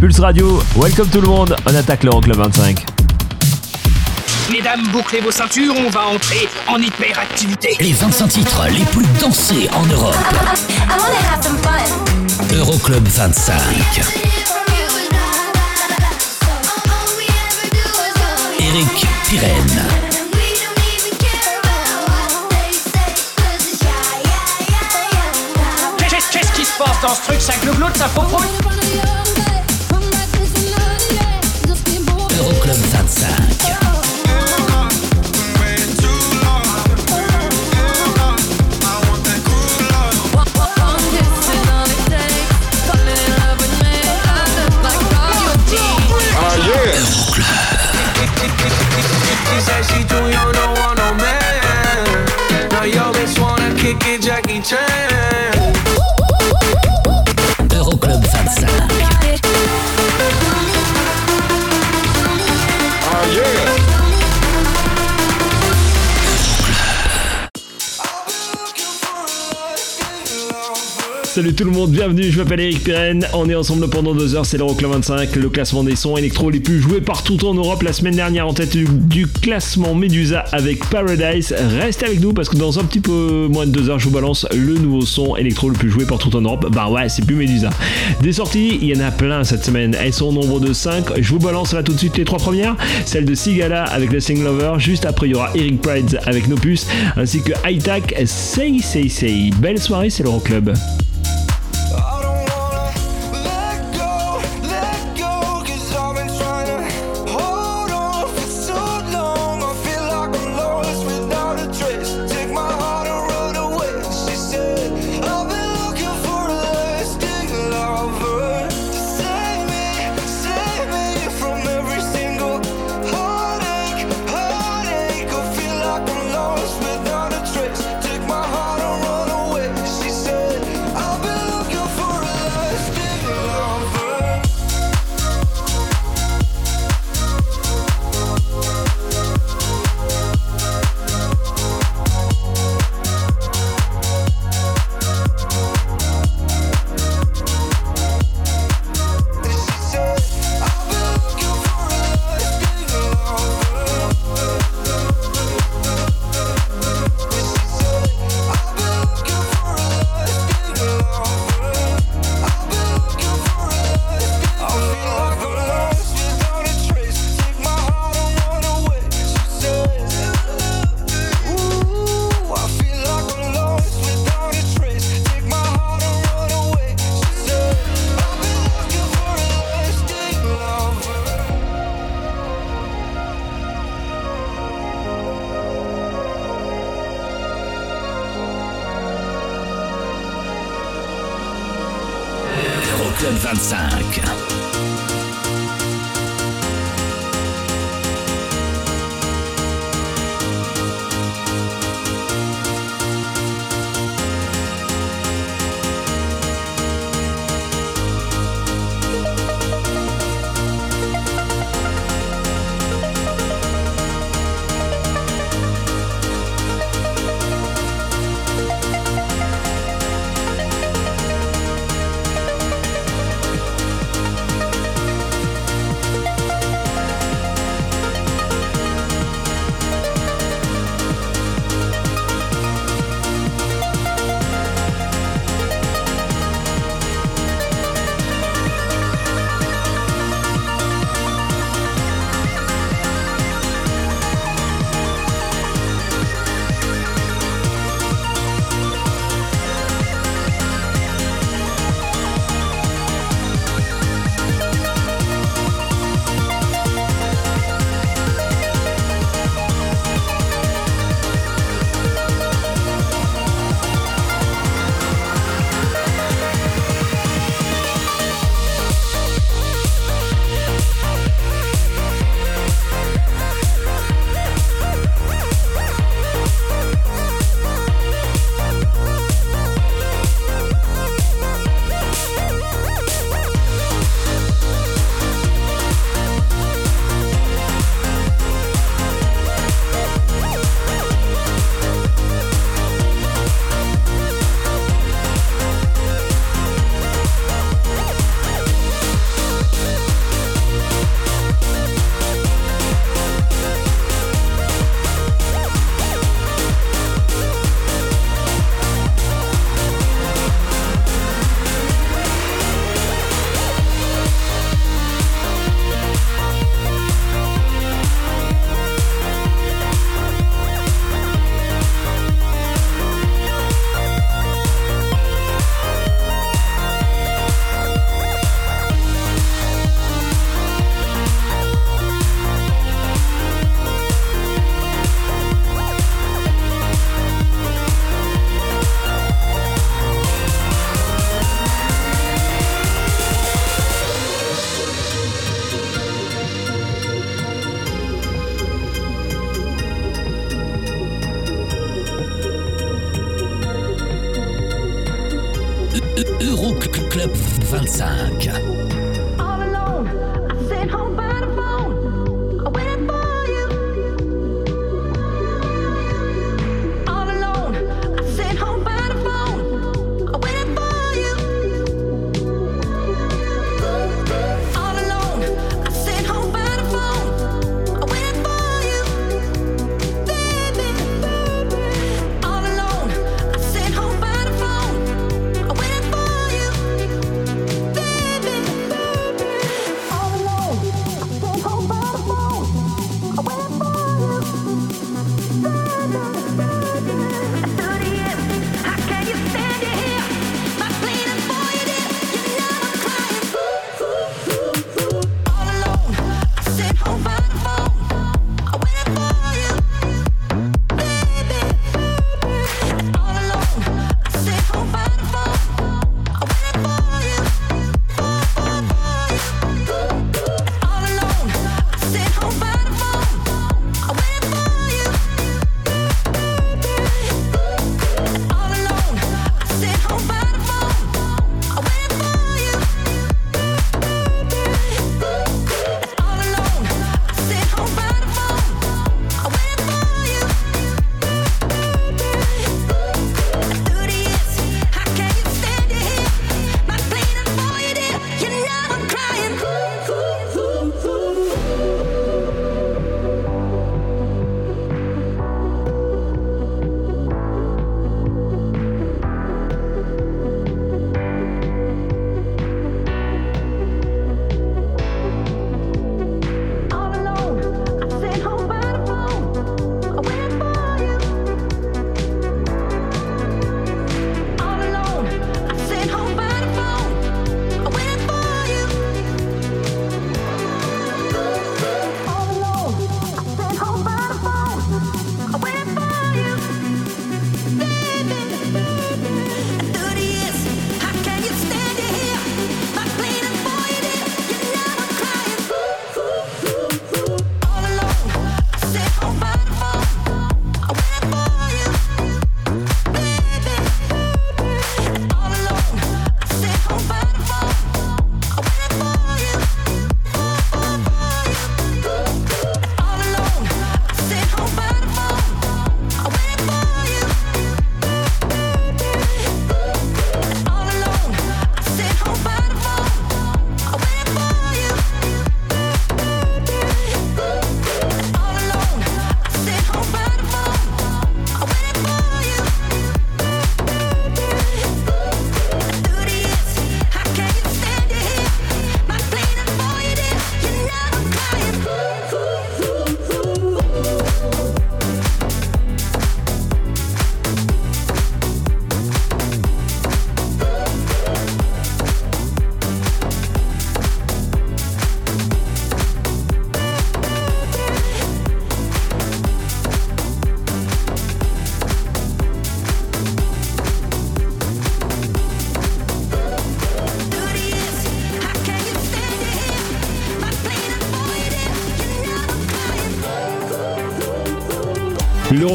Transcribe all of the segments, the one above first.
Pulse Radio, welcome tout le monde, on attaque l'Euroclub 25. Mesdames, bouclez vos ceintures, on va entrer en hyperactivité. Les 25 titres les plus dansés en Europe. Euroclub 25. Eric Pirenne. Qu'est-ce qui se passe dans ce truc Ça glougloute, ça popote Euroclub Salut tout le monde, bienvenue, je m'appelle Eric Pirenne, on est ensemble pendant deux heures, c'est l'Euroclub 25, le classement des sons électro les plus joués partout en Europe. La semaine dernière en tête du, classement Medusa avec Paradise. Reste avec nous parce que dans un petit peu moins de deux heures, je vous balance le nouveau son électro le plus joué partout en Europe. Bah ouais, c'est plus Medusa. Des sorties, il y en a plein cette semaine, elles sont au nombre de 5. Je vous balance là tout de suite les trois premières. Celle de Sigala avec le Sing Lover, juste après il y aura Eric Prides avec Nopus, ainsi que High-Tac Say Say Say. Belle soirée, c'est l'Euroclub.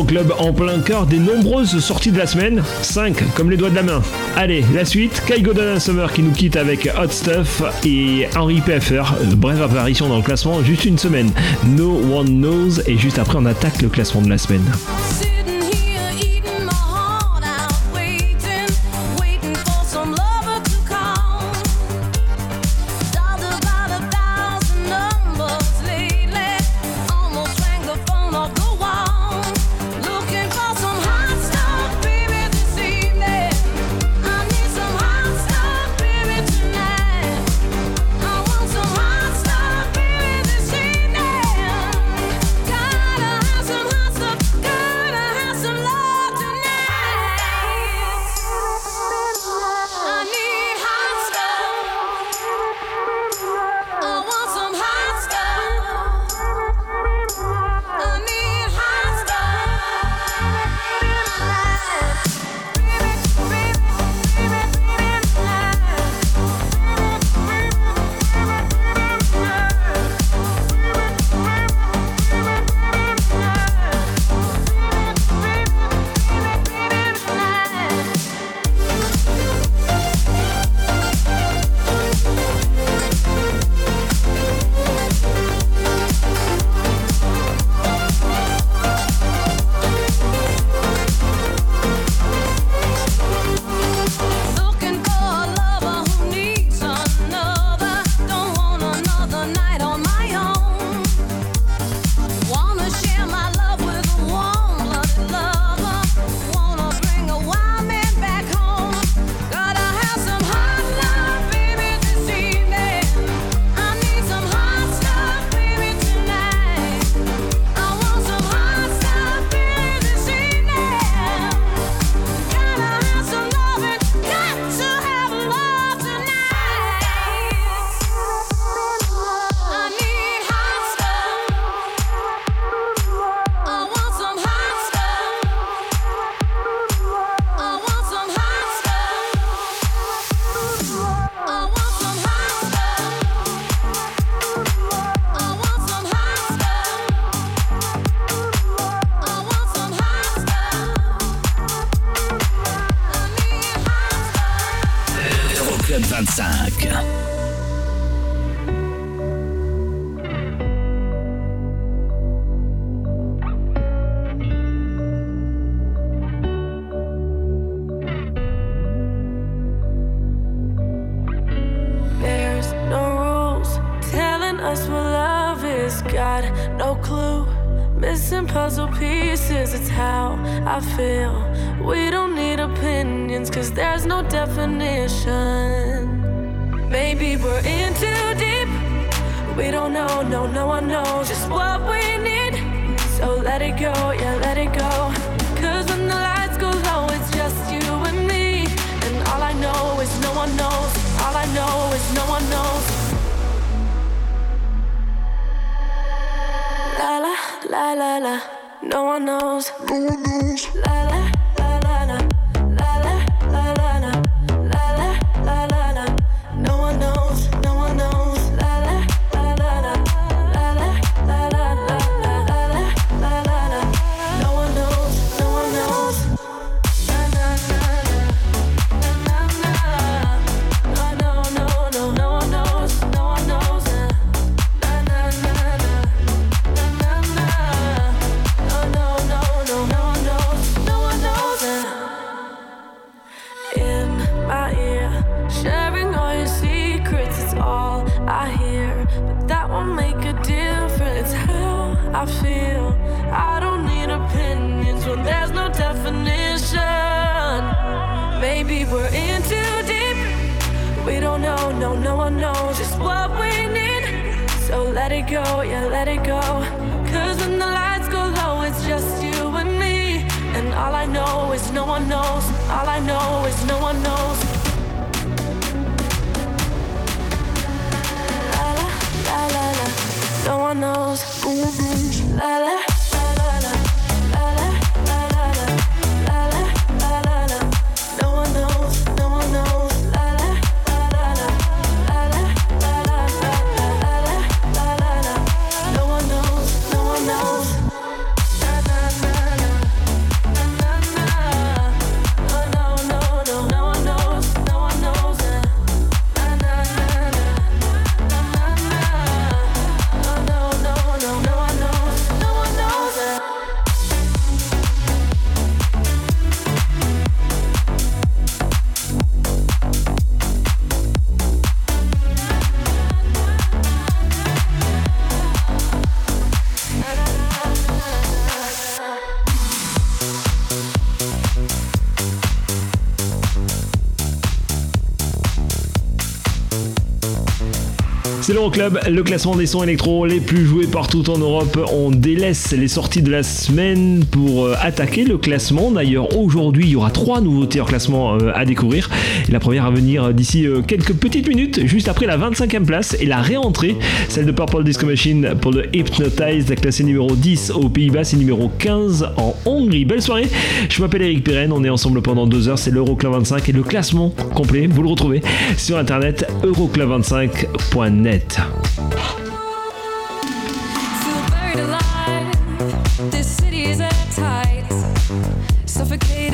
club en plein cœur des nombreuses sorties de la semaine, 5 comme les doigts de la main. Allez, la suite, Kai Godin Summer qui nous quitte avec Hot Stuff et Henry Pfeffer, brève apparition dans le classement, juste une semaine. No One Knows et juste après on attaque le classement de la semaine. l'Euroclub, le classement des sons électro les plus joués partout en Europe. On délaisse les sorties de la semaine pour euh, attaquer le classement. D'ailleurs, aujourd'hui, il y aura trois nouveautés en classement euh, à découvrir. La première à venir euh, d'ici quelques petites minutes, juste après la 25e place et la réentrée, celle de Purple Disco Machine pour le Hypnotized, classé numéro 10 aux Pays-Bas et numéro 15 en Hongrie. Belle soirée, je m'appelle Eric Pirenne, on est ensemble pendant deux heures, c'est l'Euroclub 25 et le classement complet, vous le retrouvez sur internet euroclub25.net. Vendetta. Feel buried alive. This city is at tight. Suffocate.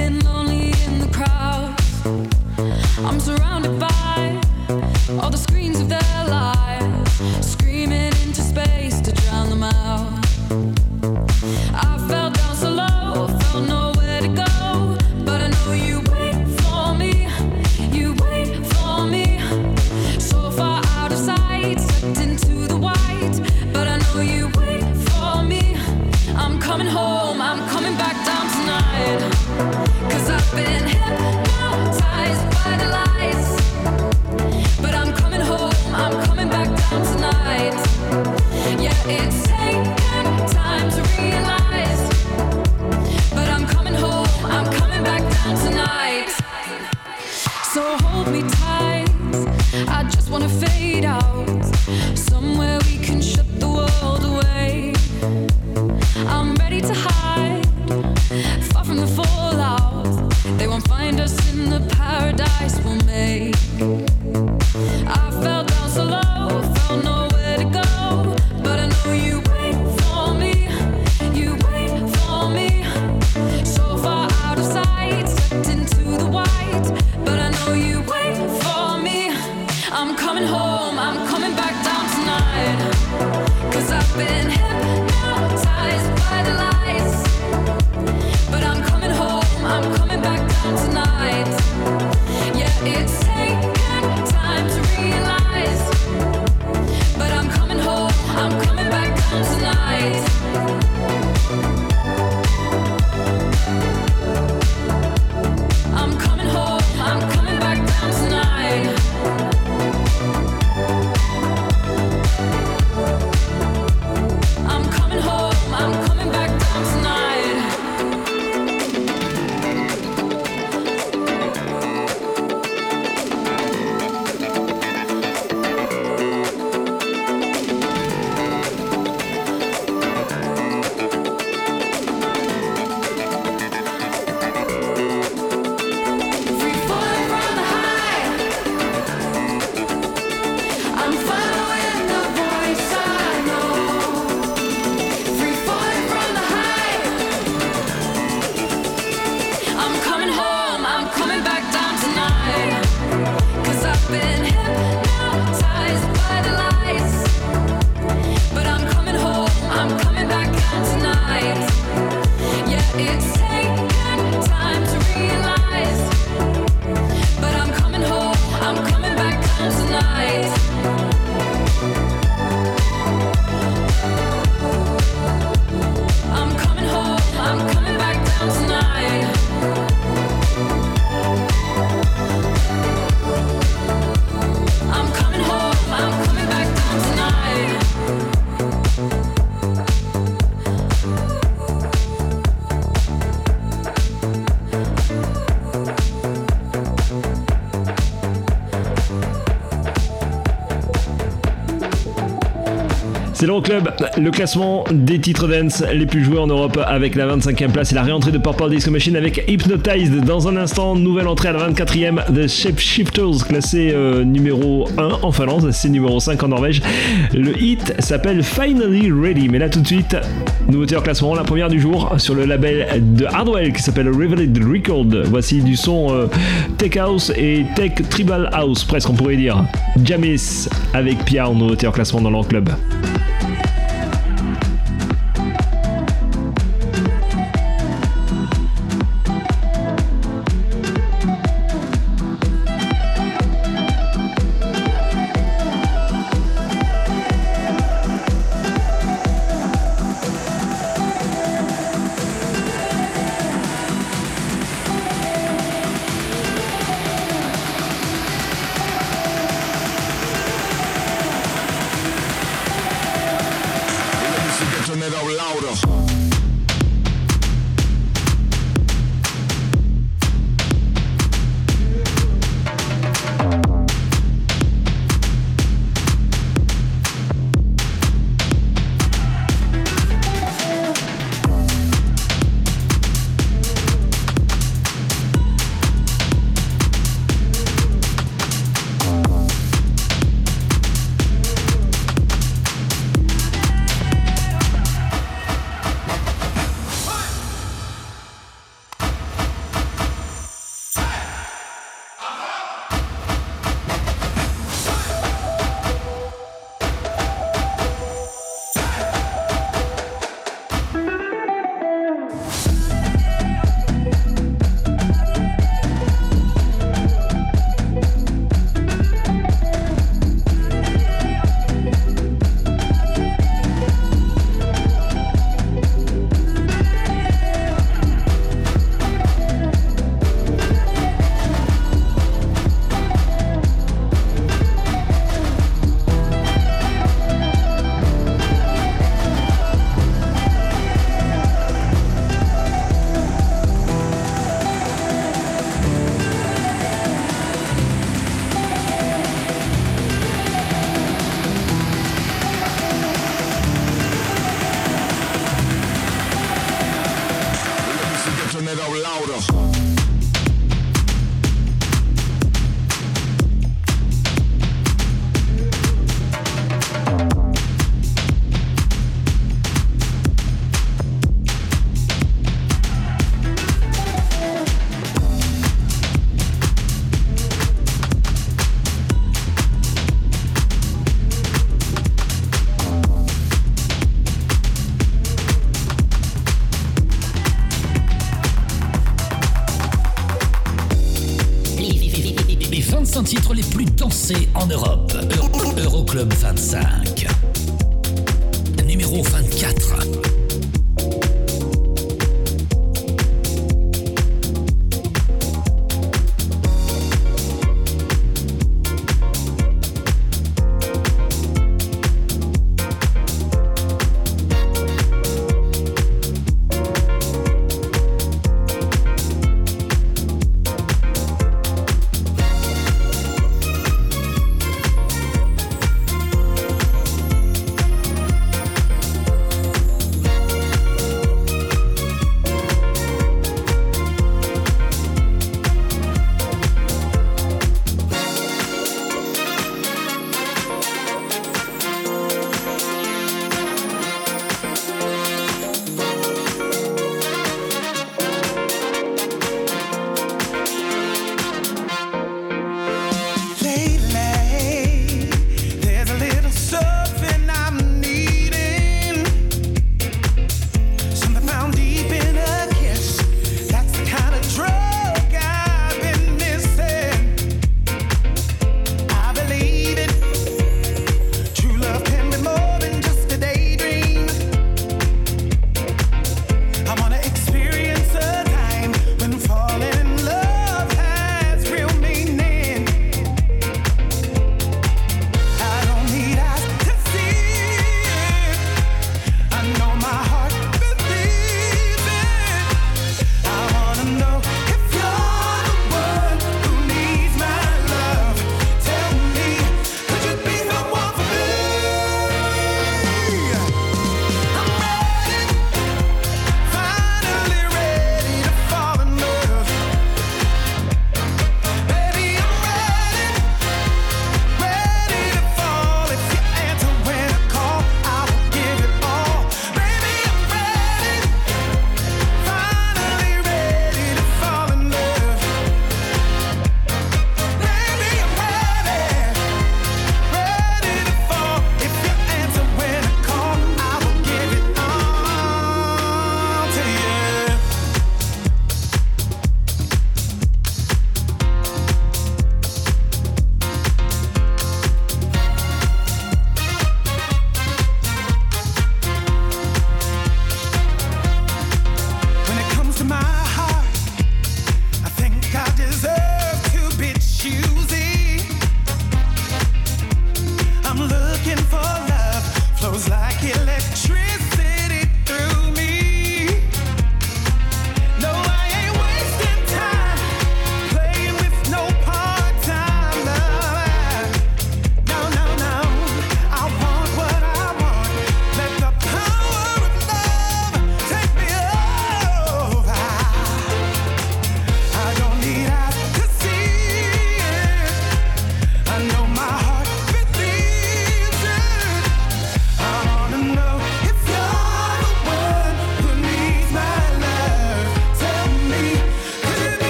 C'est l'Euroclub, le classement des titres dance les plus joués en Europe avec la 25e place et la réentrée de Purple Disco Machine avec Hypnotized. Dans un instant, nouvelle entrée à la 24e The Shapeshifters, classé euh, numéro 1 en Finlande, c'est numéro 5 en Norvège. Le hit s'appelle Finally Ready. Mais là tout de suite, nouveauté en classement, la première du jour sur le label de Hardwell qui s'appelle Revealed Record. Voici du son euh, Tech House et Tech Tribal House, presque on pourrait dire. Jamis avec Pierre, nouveauté en classement dans l'Euroclub. Les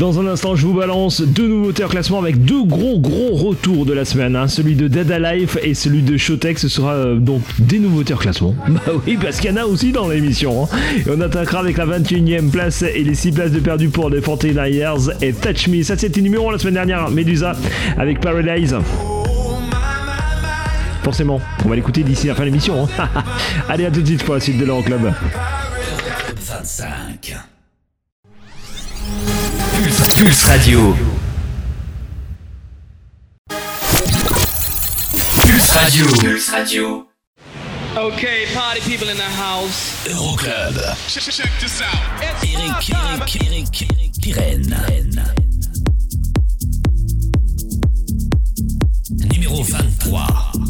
Dans un instant, je vous balance deux nouveautés en classement avec deux gros gros retours de la semaine. hein. Celui de Dada Life et celui de Showtech. Ce sera euh, donc des nouveautés en classement. Bah oui, parce qu'il y en a aussi dans l'émission. hein. Et on attaquera avec la 21e place et les 6 places de perdu pour les 49 Years et Touch Me. Ça, c'était numéro la semaine dernière. Medusa avec Paradise. Forcément, on va l'écouter d'ici la fin de l'émission. hein. Allez, à tout de suite pour la suite de l'Euroclub. 25. Radio. Pulse Radio. Pulse Radio. Okay, party people in the house. Euroclub. Eric, Eric, Eric, Eric, Pirenne. Numéro 23.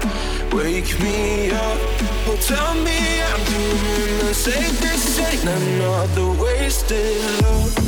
wake me up. Oh, tell me I'm doing the same. This ain't another wasted love.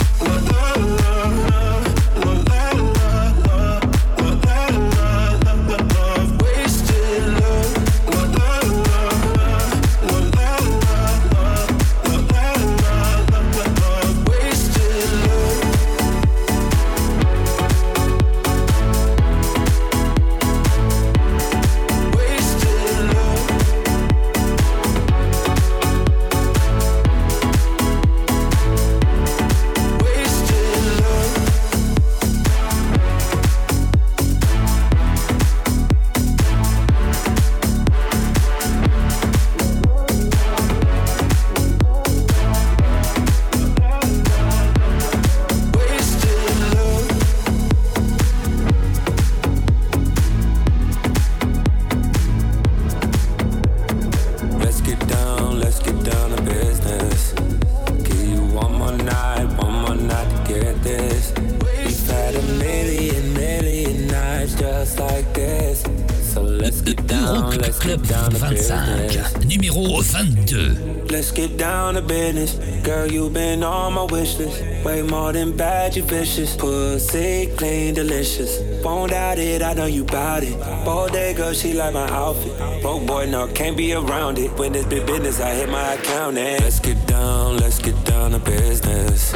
You've been on my wish list. Way more than bad, you vicious. Pussy clean, delicious. Won't doubt it, I know you bout it. Bodega, she like my outfit. Broke boy, no, can't be around it. When it's big business, I hit my account and let's get down, let's get down to business.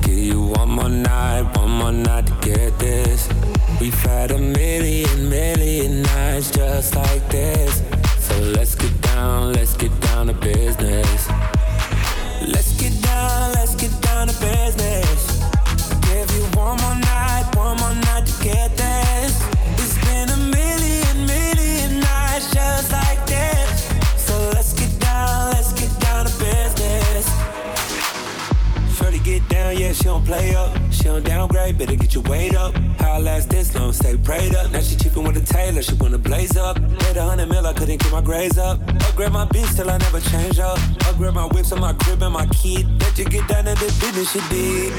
Give you one more night, one more night to get this. We've had a million, million nights just like this. So let's get down, let's get down to business mind of business. Give you one more night, one more night to get this. It's been a million, million nights just like this. So let's get down, let's get down to business. Shorty get down, yeah, she don't play up. She don't downgrade, better get your weight up. How I last this long, stay prayed up. Now she cheapin' with a tailor, she wanna blaze up. Made a hundred mil, I couldn't get my grades up. Upgrade my beats till I never change up. Upgrade my whips and my crib and my key to get down to the business she did.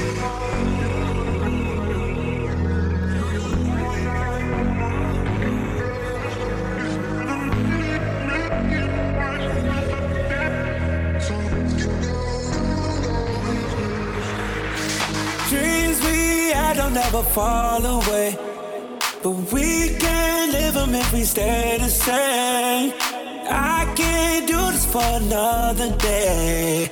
Dreams we had don't ever fall away. But we can live them if we stay the same. I can't do this for another day.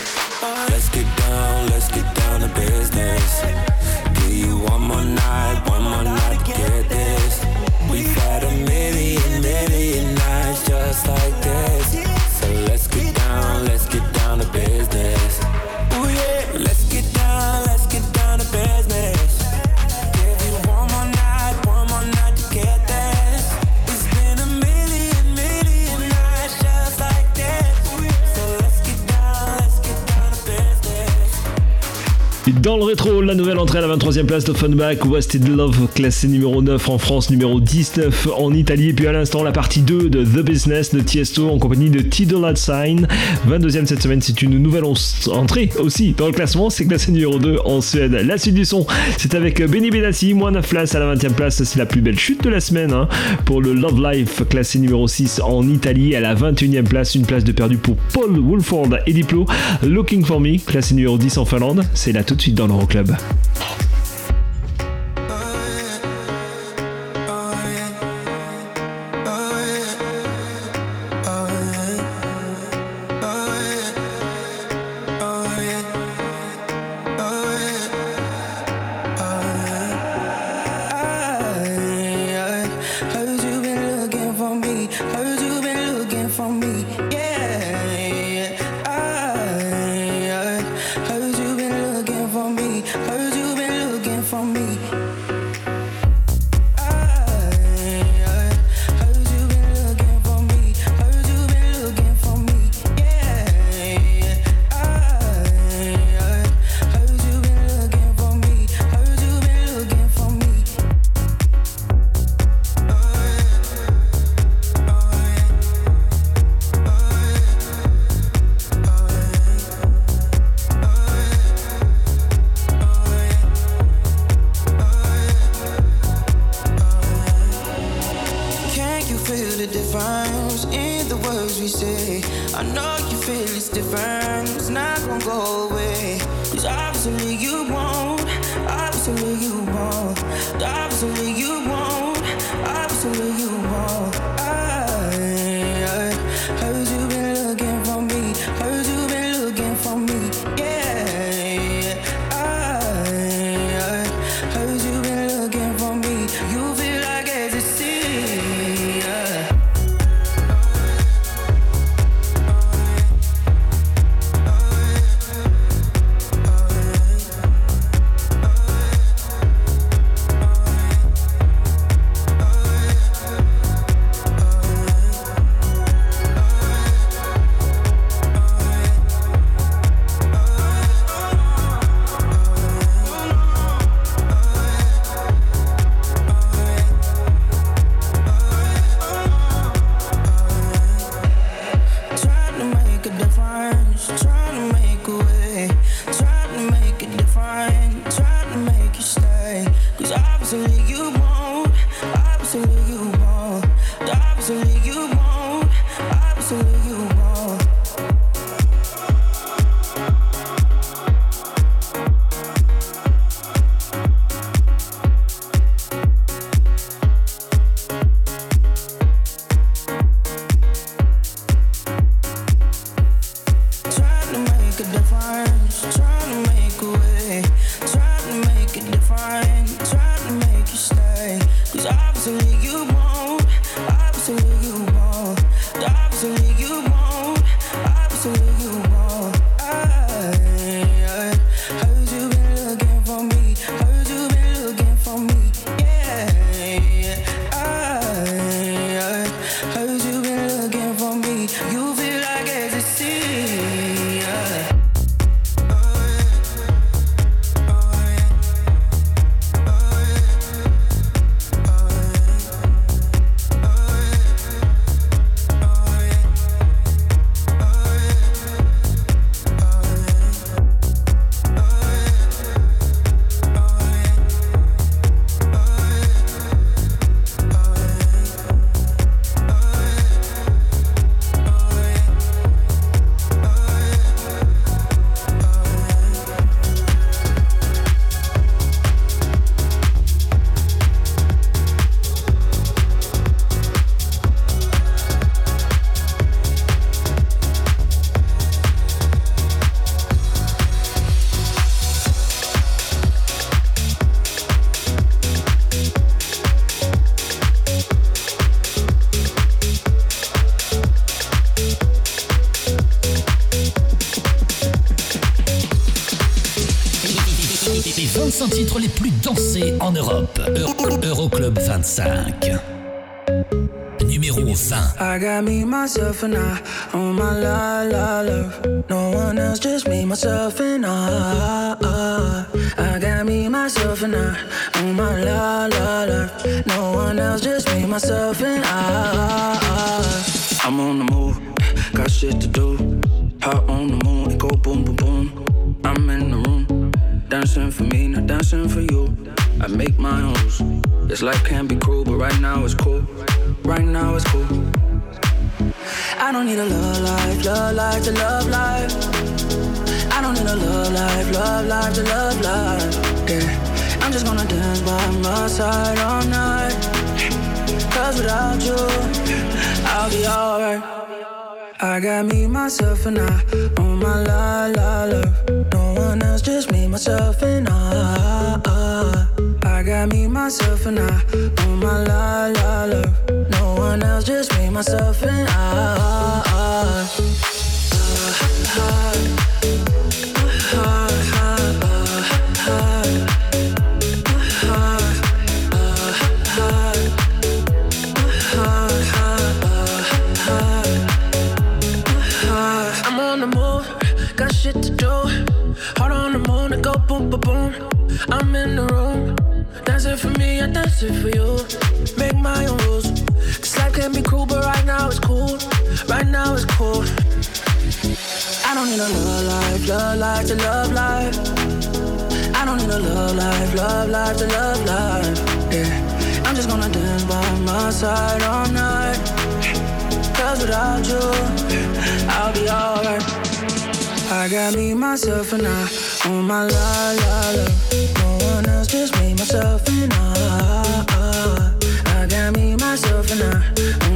le rétro, la nouvelle entrée à la 23e place d'Offenbach, Wasted Love, classé numéro 9 en France, numéro 19 en Italie, et puis à l'instant la partie 2 de The Business de Tiesto en compagnie de Tidolat Sign. 22e cette semaine, c'est une nouvelle entrée aussi dans le classement, c'est classé numéro 2 en Suède. La suite du son, c'est avec Benny Benassi, moins 9 places à la 20e place, c'est la plus belle chute de la semaine hein, pour le Love Life, classé numéro 6 en Italie, à la 21e place, une place de perdu pour Paul Woolford et Diplo, Looking for Me, classé numéro 10 en Finlande, c'est là tout de suite dans le l'Euroclub. Myself, and I on my la la love. No one else, just me, myself, and I. I got me, myself, and I on my la la love. No one else, just me, myself, and I. I'm on the move, got shit to do. Hot on the moon, it go boom, boom, boom. I'm in the room, dancing for me, not dancing for you. I make my own. This life can be cruel, but right now it's cool. Right now it's cool. I don't need a love life, love life to love life. I don't need a love life, love life to love life. Yeah, I'm just gonna dance by my side all night. Cause without you, I'll be alright. I got me, myself, and I on my la la love. No one else, just me, myself, and I. I got me, myself, and I on my la la love. One else, just me, myself, and I. love life. I don't need a love life, love life to love life. Yeah, I'm just gonna dance by my side all night. Cause without you, I'll be alright. I got me, myself, and I on my la la la. No one else, just me, myself, and I. I got me, myself, and I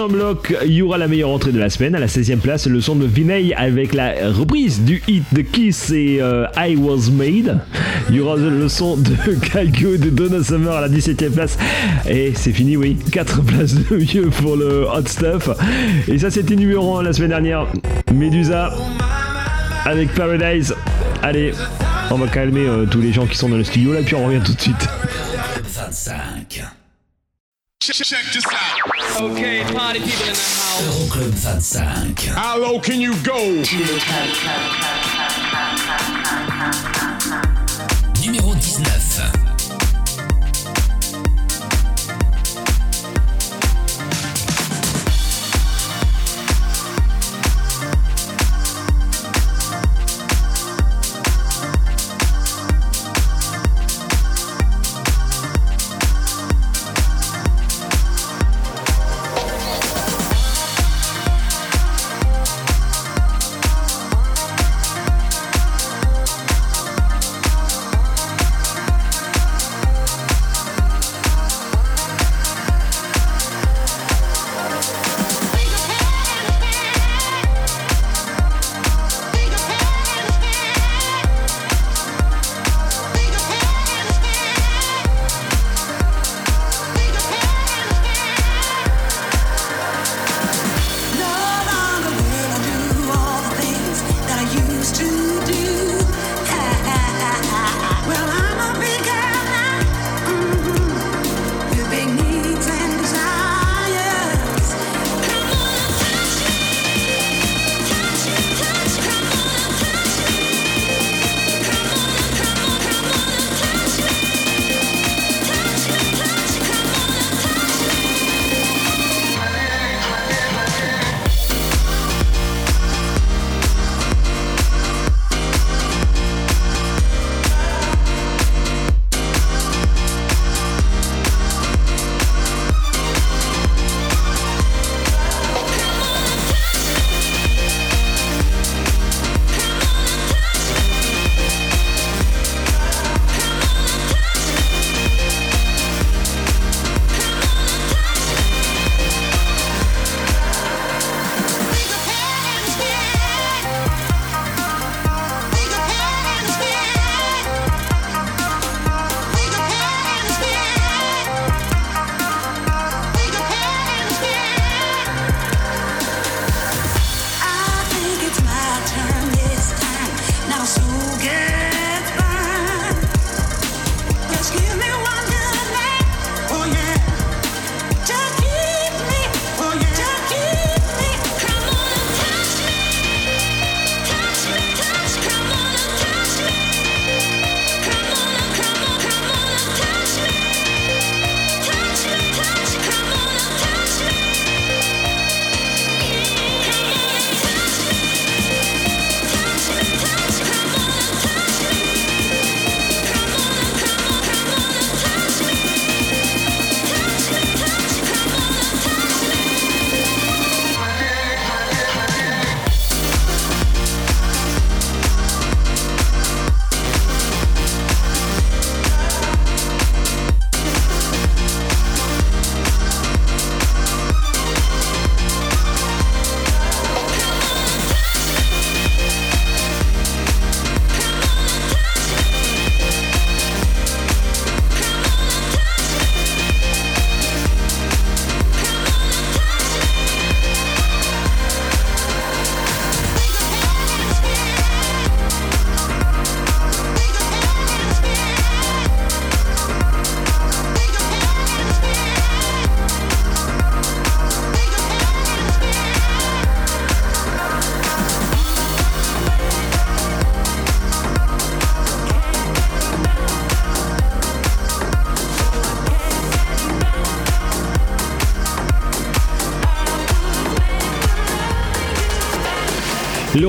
prochain bloc, il y aura la meilleure entrée de la semaine. À la 16e place, le son de Vinay avec la reprise du hit de Kiss et euh, I Was Made. Il y aura le son de Calgo de Donna Summer à la 17e place. Et c'est fini, oui. 4 places de mieux pour le Hot Stuff. Et ça, c'était numéro 1 la semaine dernière. Medusa avec Paradise. Allez, on va calmer euh, tous les gens qui sont dans le studio là, puis on revient tout de suite. 25. Check, check. Okay, party people in the house. Euroclub 25. How low can you go? Numéro 19.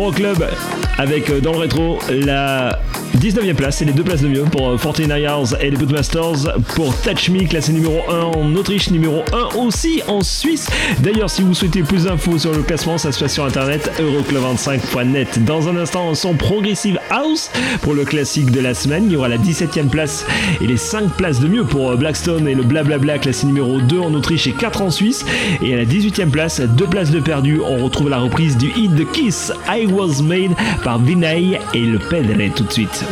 L'Euroclub avec euh, dans le rétro la 19e place et les deux places de mieux pour euh, 49 Hours et les Bootmasters pour Touch Me classé numéro 1 en Autriche, numéro 1 aussi en Suisse. D'ailleurs si vous souhaitez plus d'infos sur le classement ça se passe sur internet euroclub25.net. Dans un instant son Progressive House pour le classique de la semaine. Il y aura la 17e place et les 5 places de mieux pour euh, Blackstone et le Blablabla classé numéro 2 en Autriche et 4 en Suisse. Et à la 18e place, deux places de perdu, on retrouve la reprise du hit de Kiss I Was Made par Vinay et le Pedre tout de suite.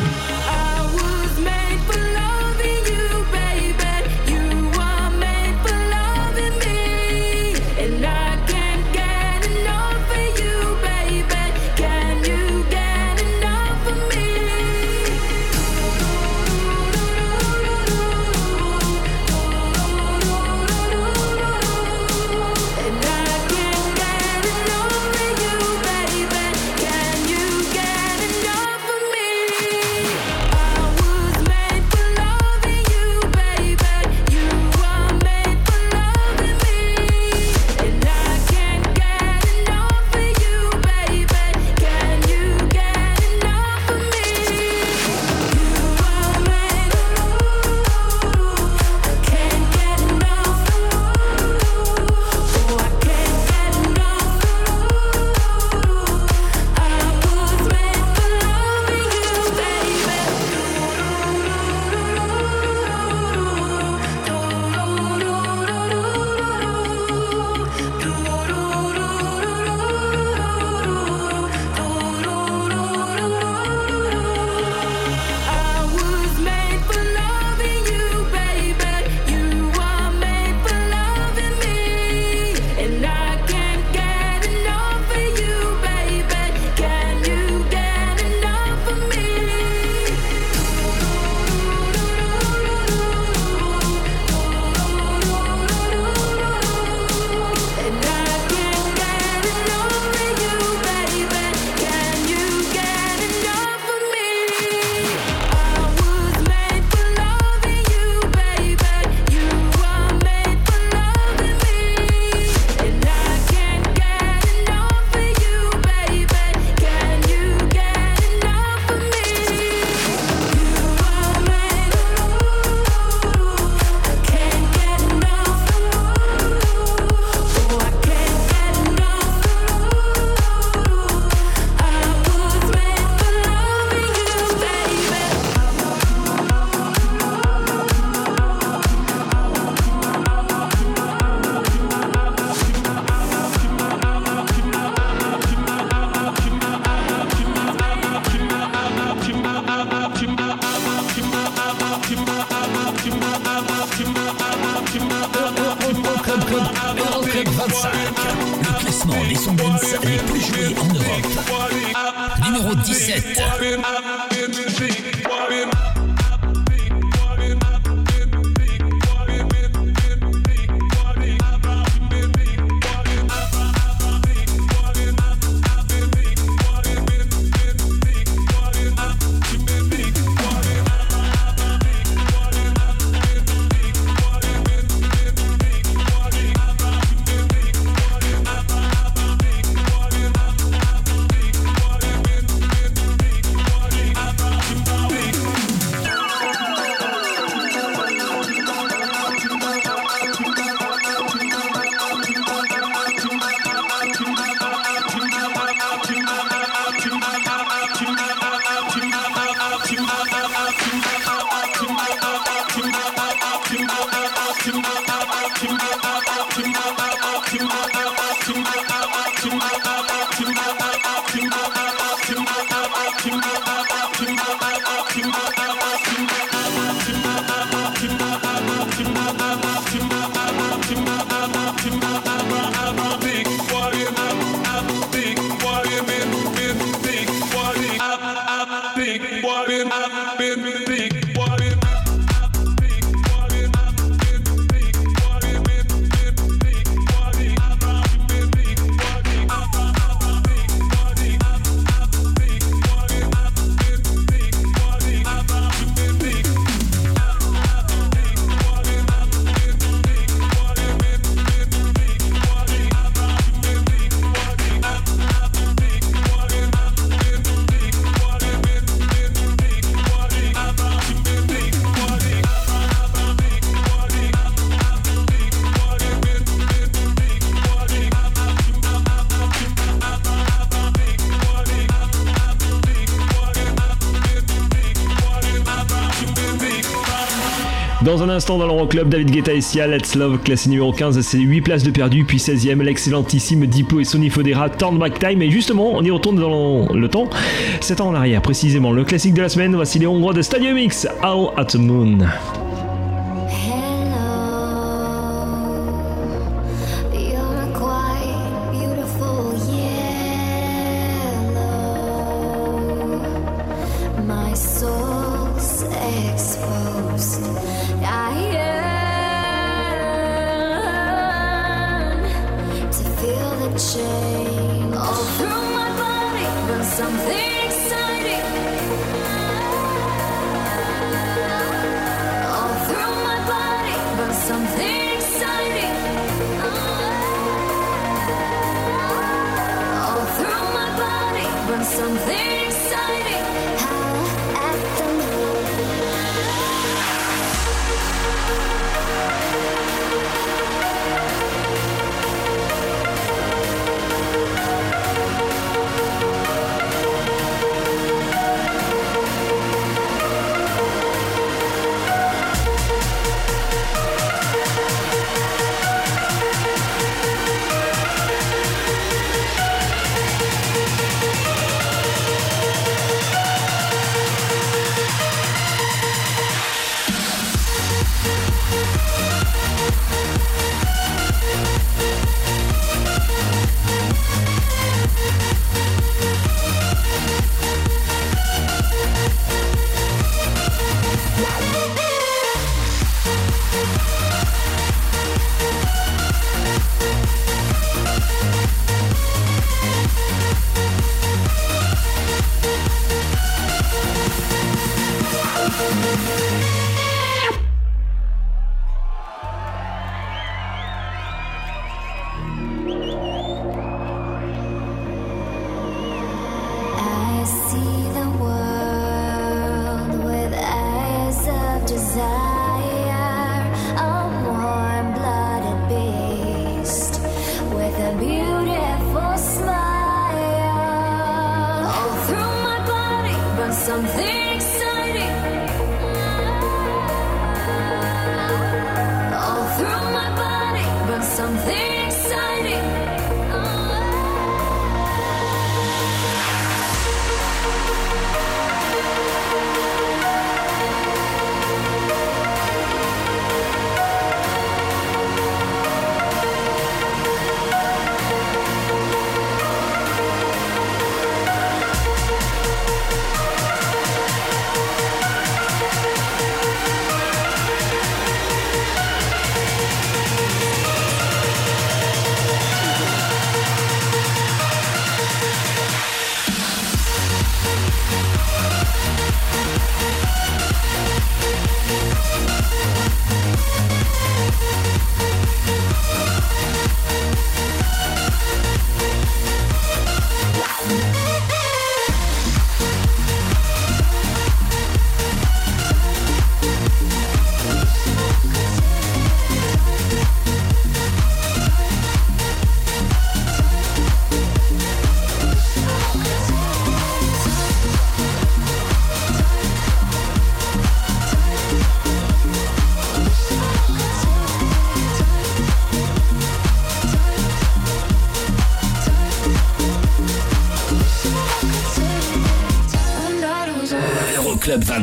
Un instant, dans l'Euroclub, David Guetta et Sia, Let's Love, classé numéro 15, c'est 8 places de perdu, puis 16ème, l'excellentissime Diplo et Sony Fodera, Turn Back Time. Et justement, on y retourne dans le temps, 7 ans en arrière précisément. Le classique de la semaine, voici les Hongrois de Stadium X, All at the Moon. happen something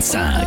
inside.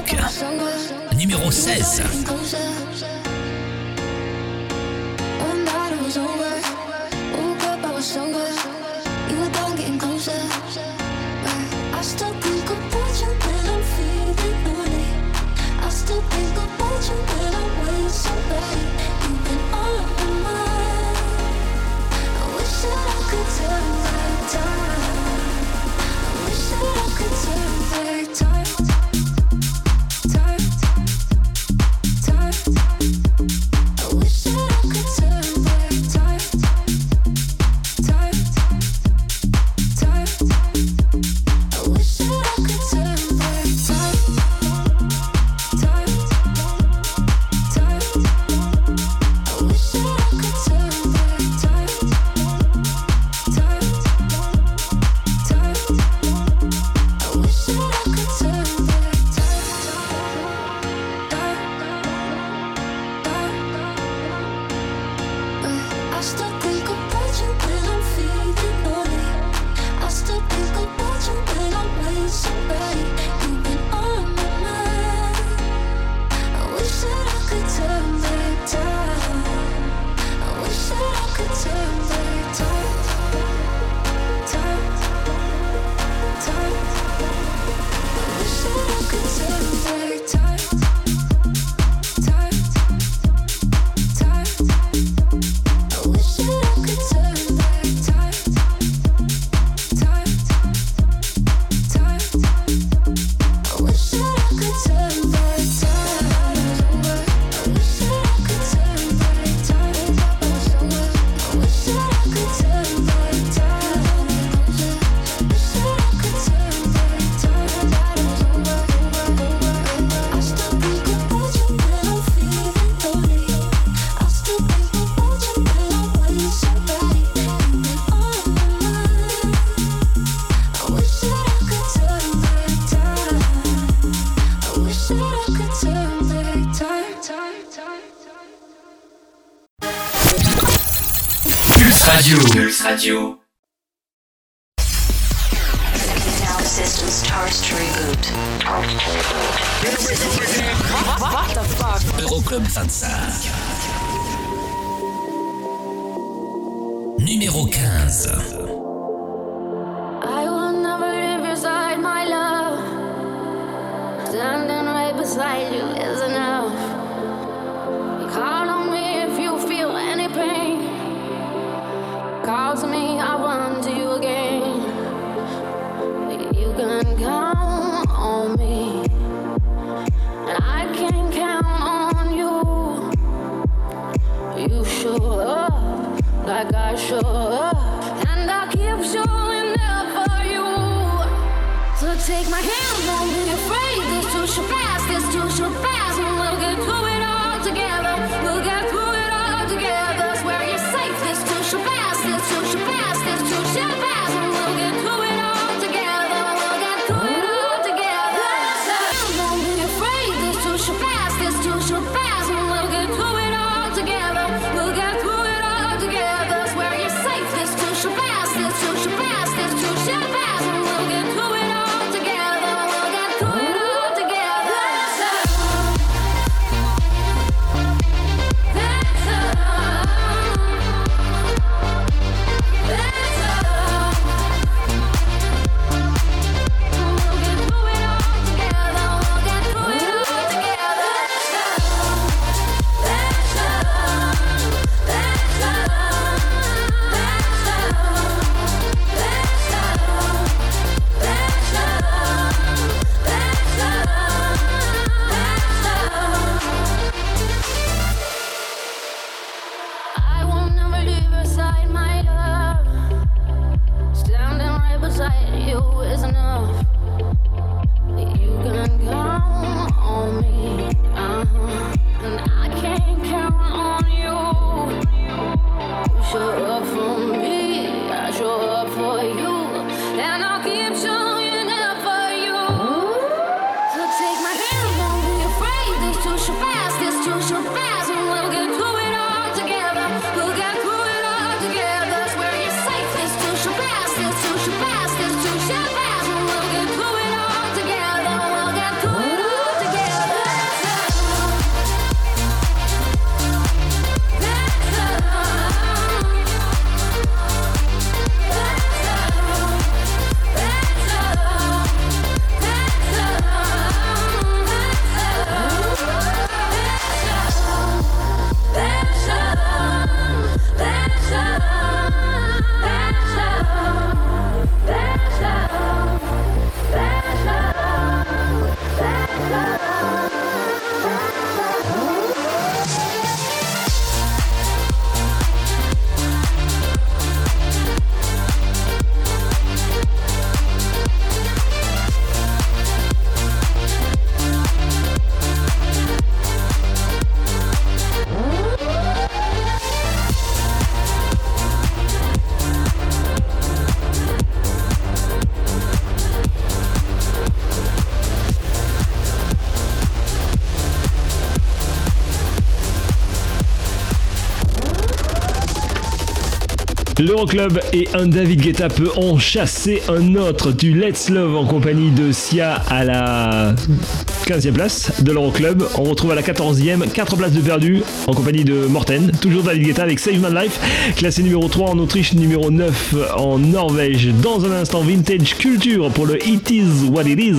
L'Euroclub et un David Guetta peut en chasser un autre. Du Let's Love en compagnie de Sia à la 15e place de l'Euroclub. On retrouve à la 14e, 4 places de perdu en compagnie de Morten, toujours David Guetta avec Save My Life, classé numéro 3 en Autriche, numéro 9 en Norvège. Dans un instant, Vintage Culture pour le It Is What It Is,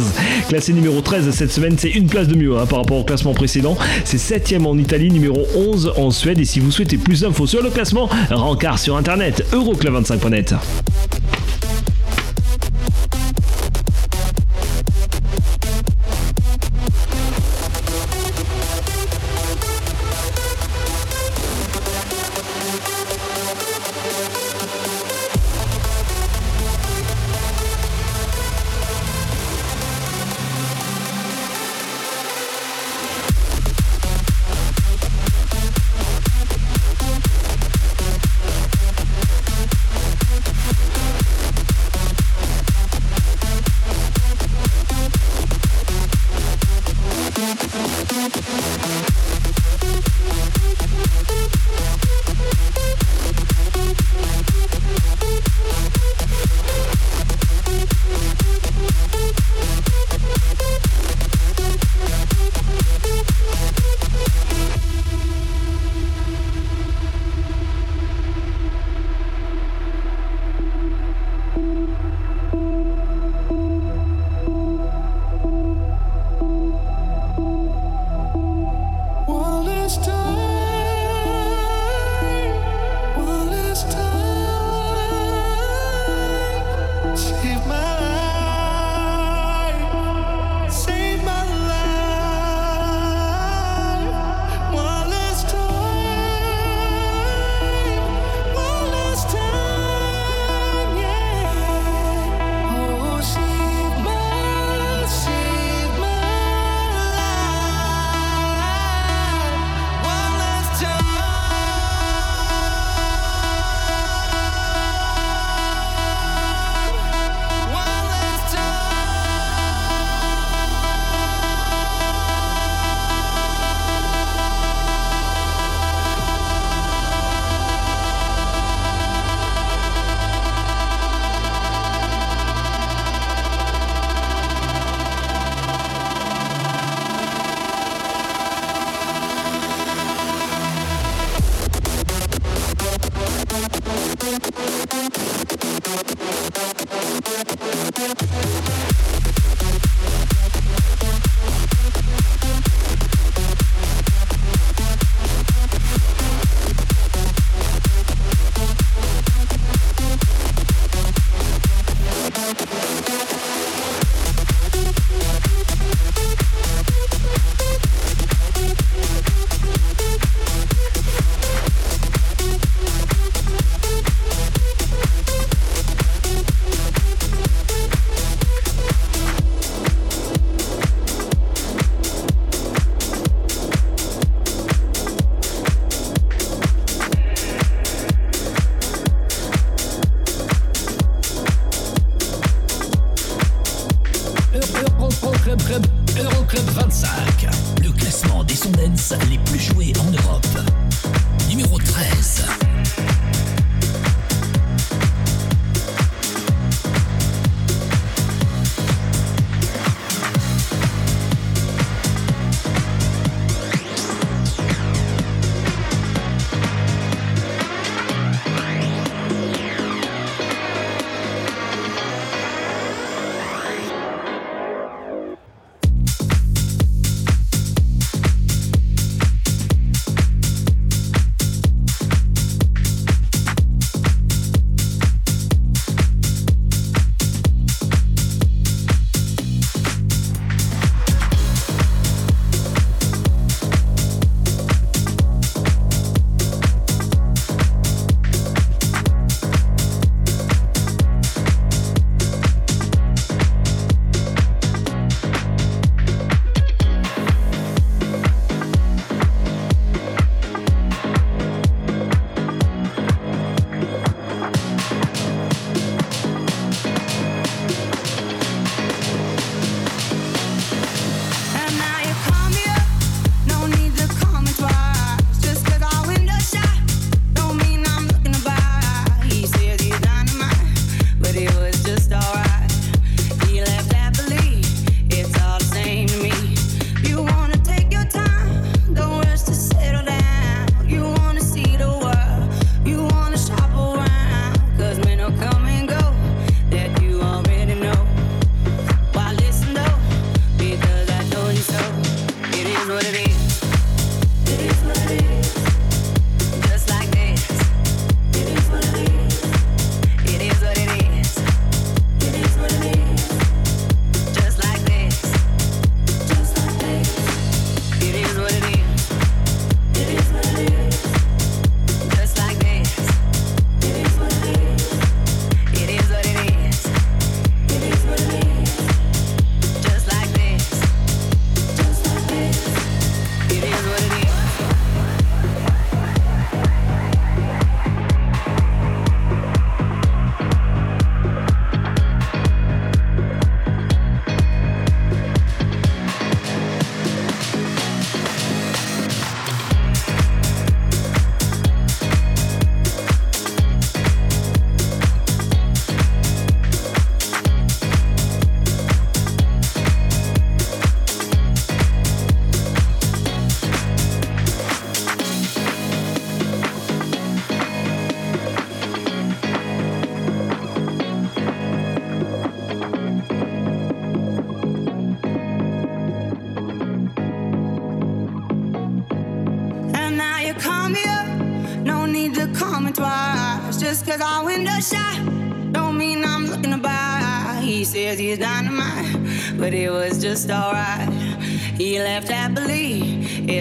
classé numéro 13 cette semaine, c'est une place de mieux hein, par rapport au classement précédent. C'est 7e en Italie, numéro 11 en Suède. Et si vous souhaitez plus d'infos sur le classement, rencard sur internet, euroclub25.net.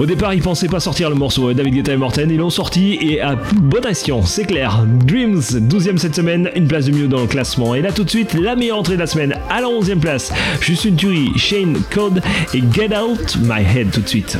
Au départ, ils pensaient pas sortir le morceau euh, David Guetta et Morten, ils l'ont sorti et à bonne action, c'est clair. Dreams, 12ème cette semaine, une place de mieux dans le classement. Et là tout de suite, la meilleure entrée de la semaine, à la 11ème place, juste une tuerie, Shane Code et Get Out My Head tout de suite.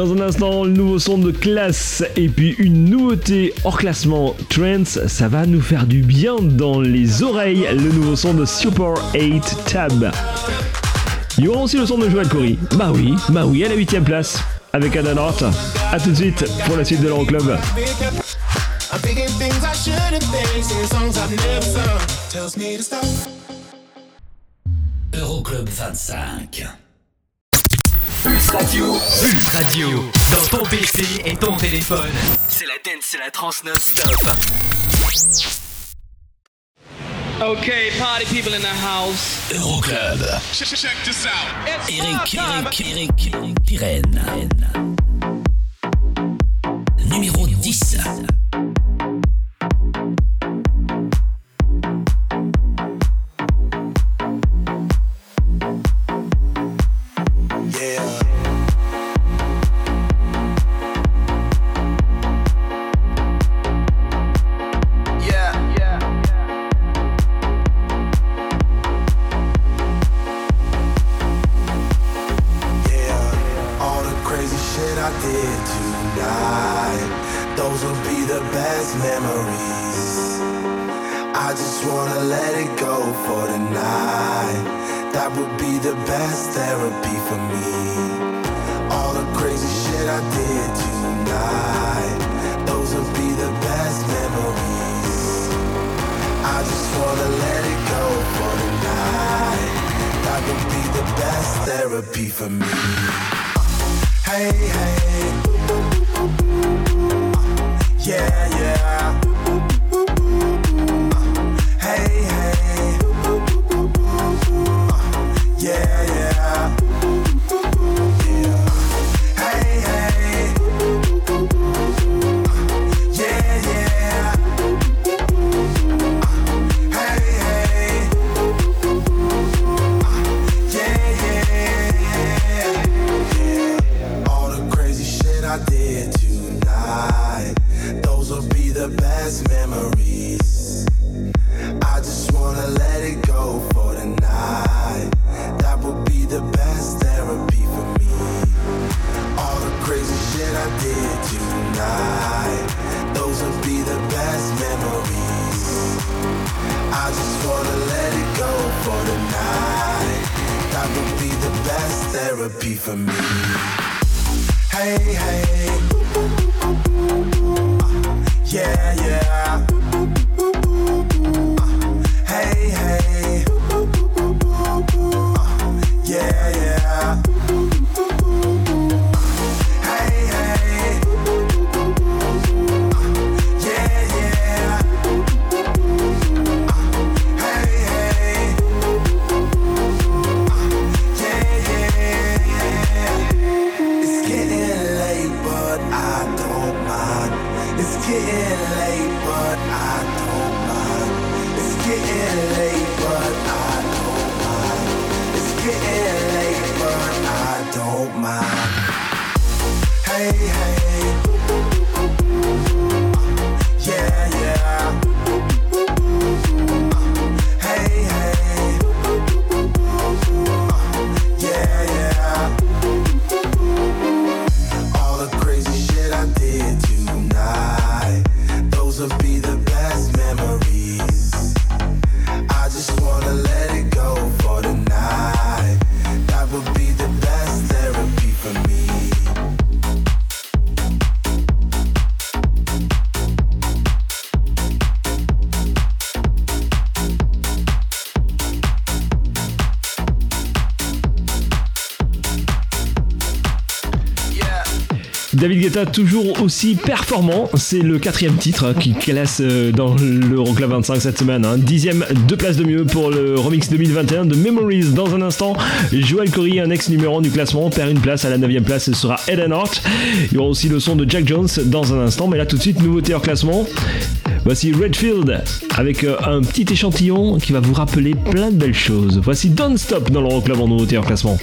Dans un instant, le nouveau son de classe et puis une nouveauté hors classement Trends. Ça va nous faire du bien dans les oreilles. Le nouveau son de Super 8 Tab. Il y aura aussi le son de Joël Cory. Bah oui, bah oui, à la 8ème place. Avec Anna North. A tout de suite pour la suite de l'Euroclub. Euroclub 25 Radio. Radio. Dans ton PC et ton téléphone. C'est la dance, c'est la trans non-stop. Okay, party people in the house. Euroclub. Check, this out. It's Eric, Eric, Eric, Eric, is therapy for me. Hey, hey. Yeah, yeah. for me. Hey, hey. Toujours aussi performant, c'est le quatrième titre qui classe euh, dans l'Euroclub 25 cette semaine. hein. Dixième, deux places de mieux pour le remix 2021 de Memories. Dans un instant, Joël Corey, un ex numéro 1 du classement, perd une place à la neuvième place, ce sera Eden Hart. Il y aura aussi le son de Jack Jones dans un instant, mais là tout de suite, nouveauté en classement. Voici Redfield avec euh, un petit échantillon qui va vous rappeler plein de belles choses. Voici Don't Stop dans l'Euroclub en nouveauté en classement.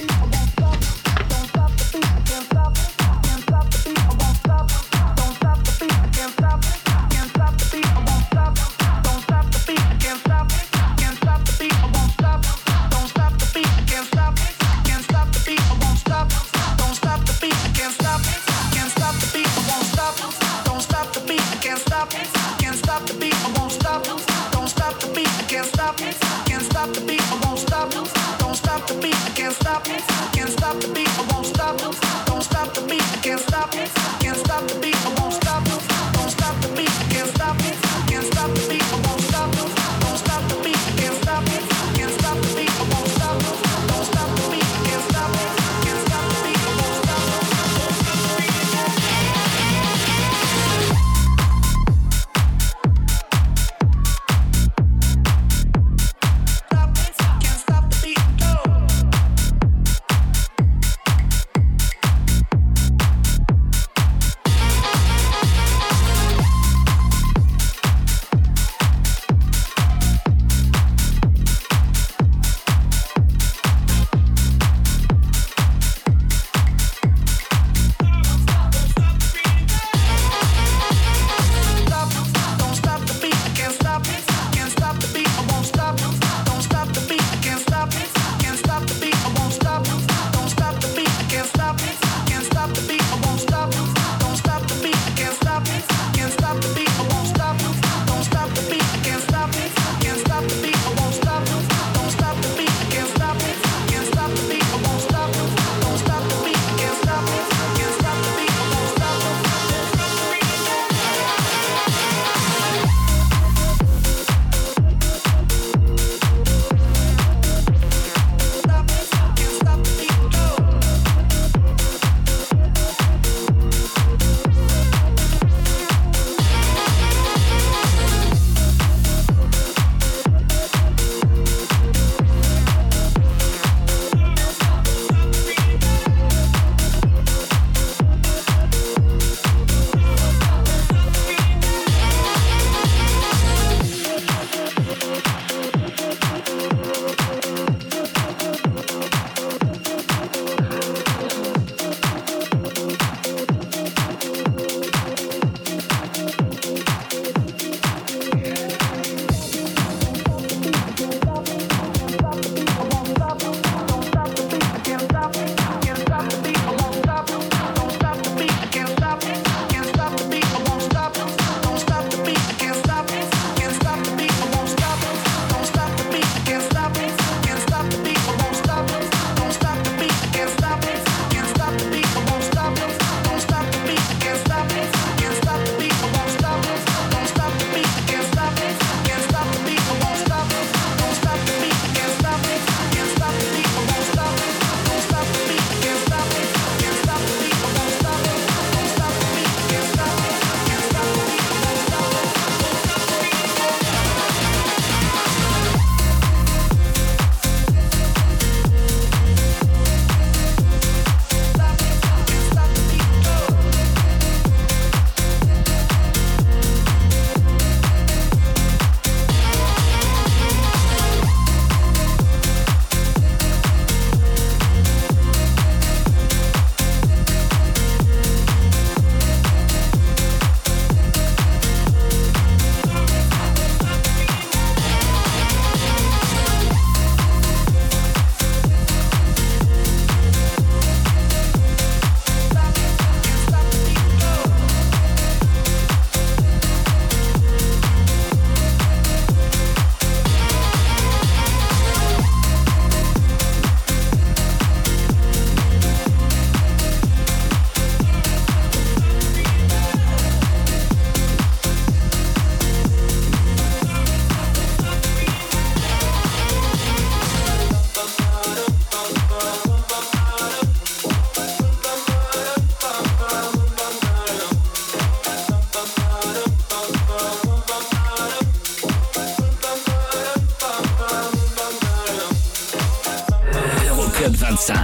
5.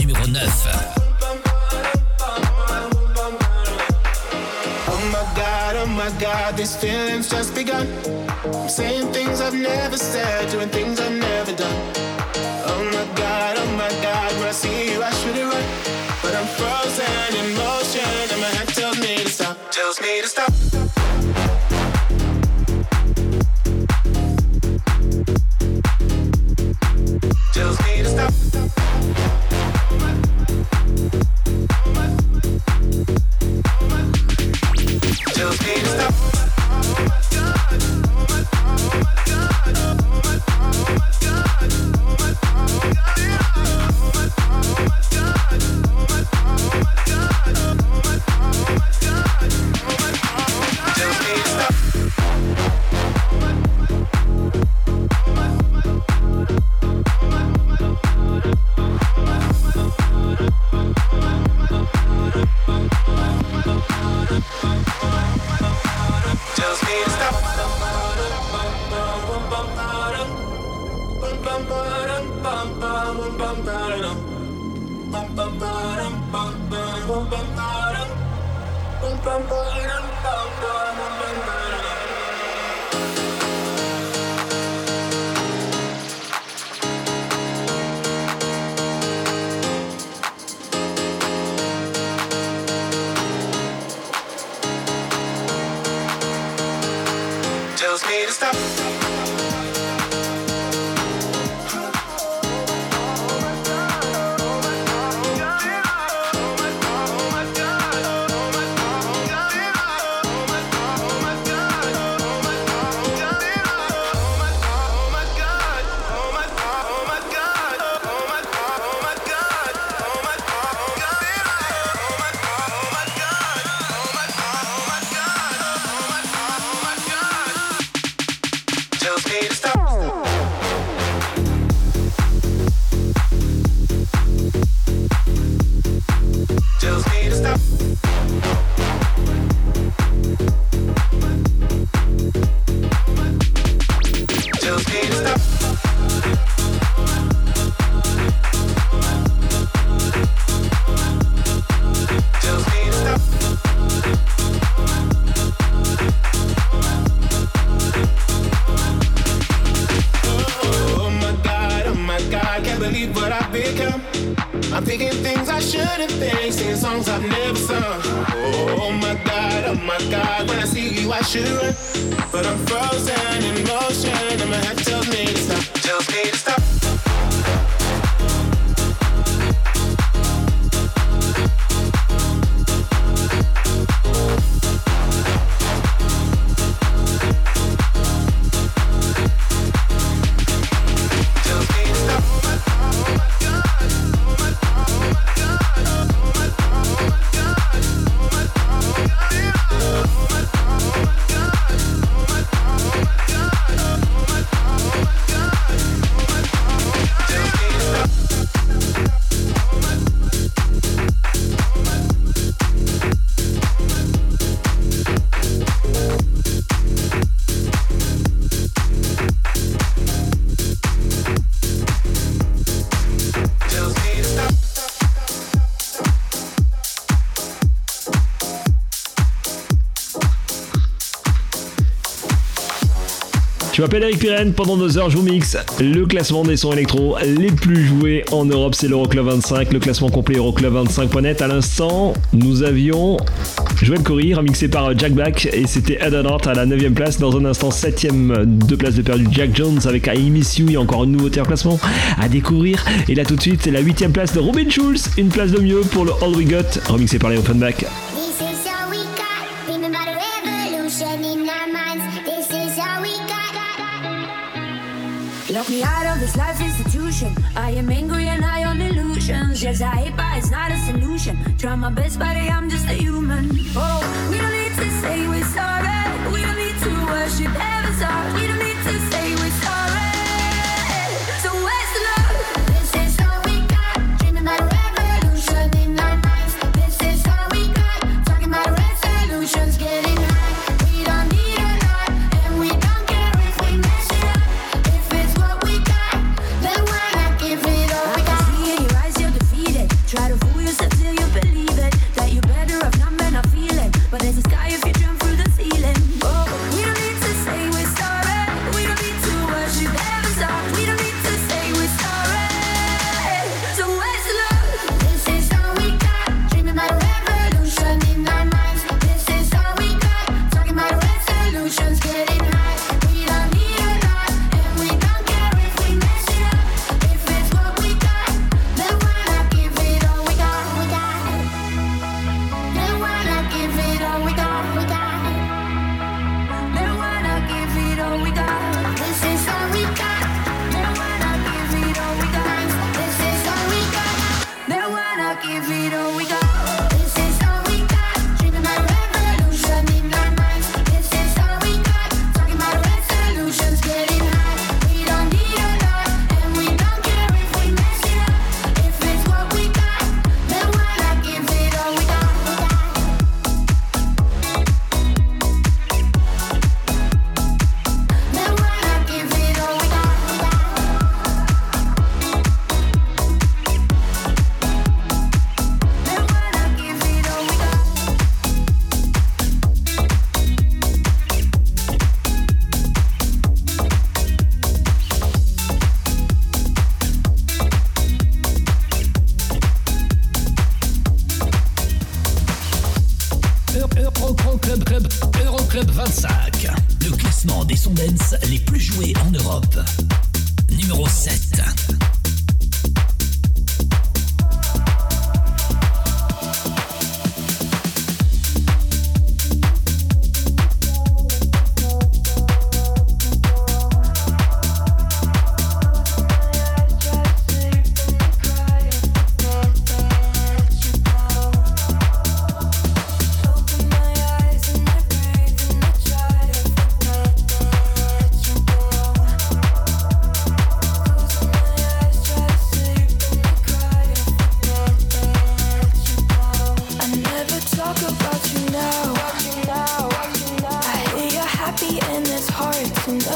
Numéro 9. Oh my god, oh my god, these feelings just begun. I'm saying things I've never said, doing things I've never done. Oh my god, oh my god, when I see you, I should it right. But I'm frozen in motion, and my head tells me to stop, tells me to stop. Je m'appelle Eric Pirenne, pendant deux heures je vous mixe le classement des sons électro les plus joués en Europe, c'est l'Euroclub 25, le classement complet Euroclub25.net. À l'instant, nous avions Joël Corry, remixé par Jack Black, et c'était Ed North à la 9ème place. Dans un instant, 7ème, deux places de perdu Jack Jones avec I Miss You, a encore une nouveauté en classement à découvrir. Et là tout de suite, c'est la 8ème place de Robin Schulz, une place de mieux pour le All We Got, remixé par les Offenbach. Lock me out of this life institution. I am angry and high on illusions. Yes, I hate, but it's not a solution. Try my best, but I'm just a human. Oh, we don't need to say we're sorry. We don't need to worship heaven's heart. We don't 순간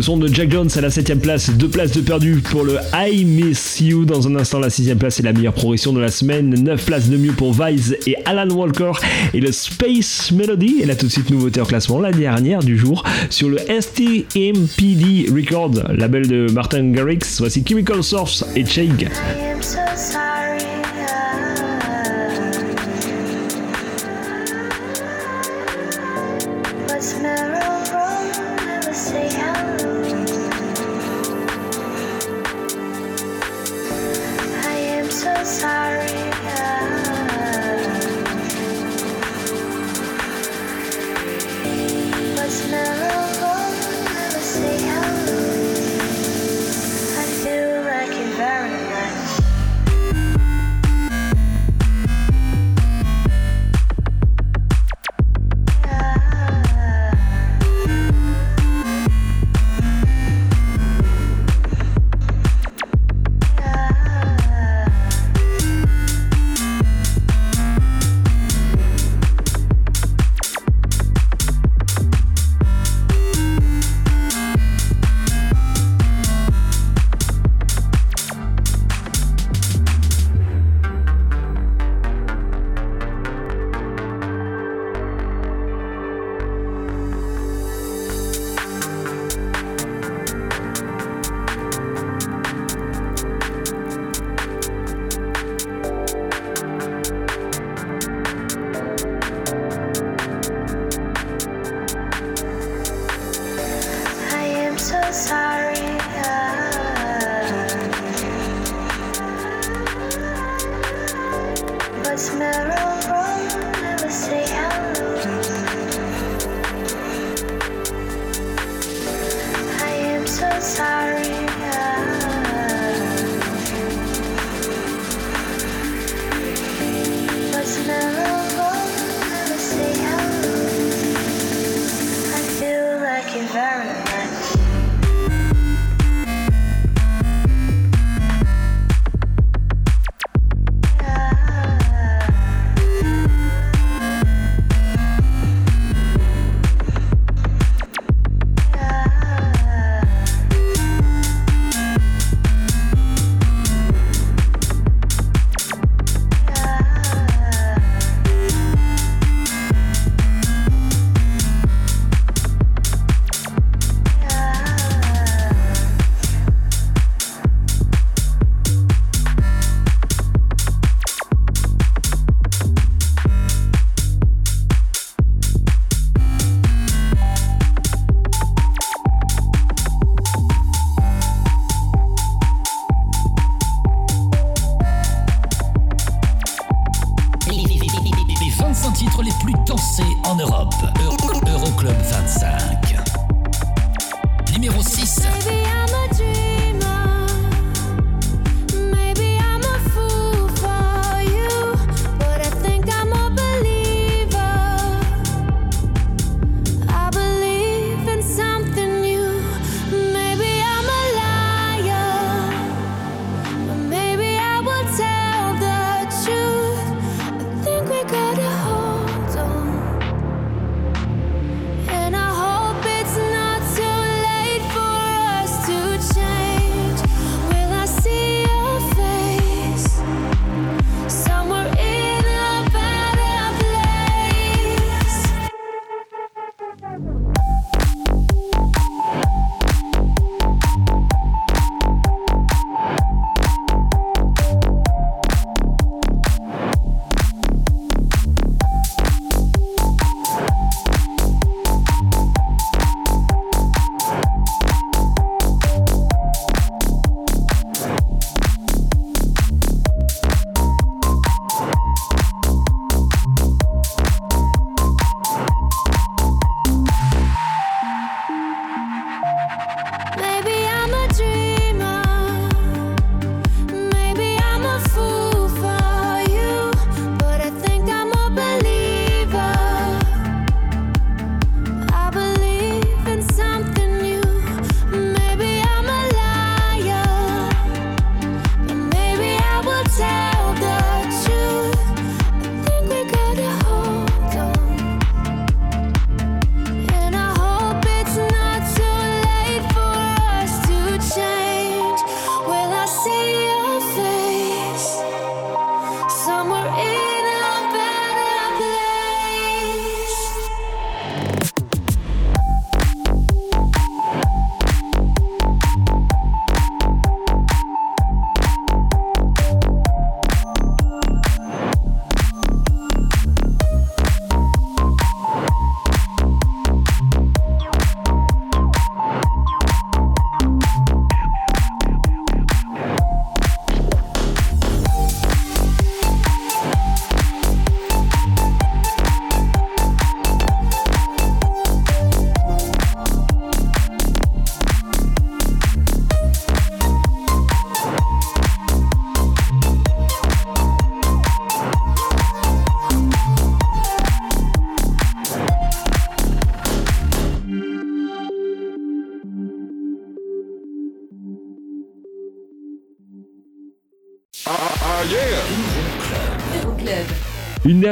Le son de Jack Jones à la 7ème place, deux places de perdu pour le I Miss You. Dans un instant, la 6ème place est la meilleure progression de la semaine. 9 places de mieux pour Vice et Alan Walker. Et le Space Melody est la toute de suite nouveauté en classement, la dernière du jour, sur le STMPD Records, label de Martin Garrix. Voici Chemical Source et Shake.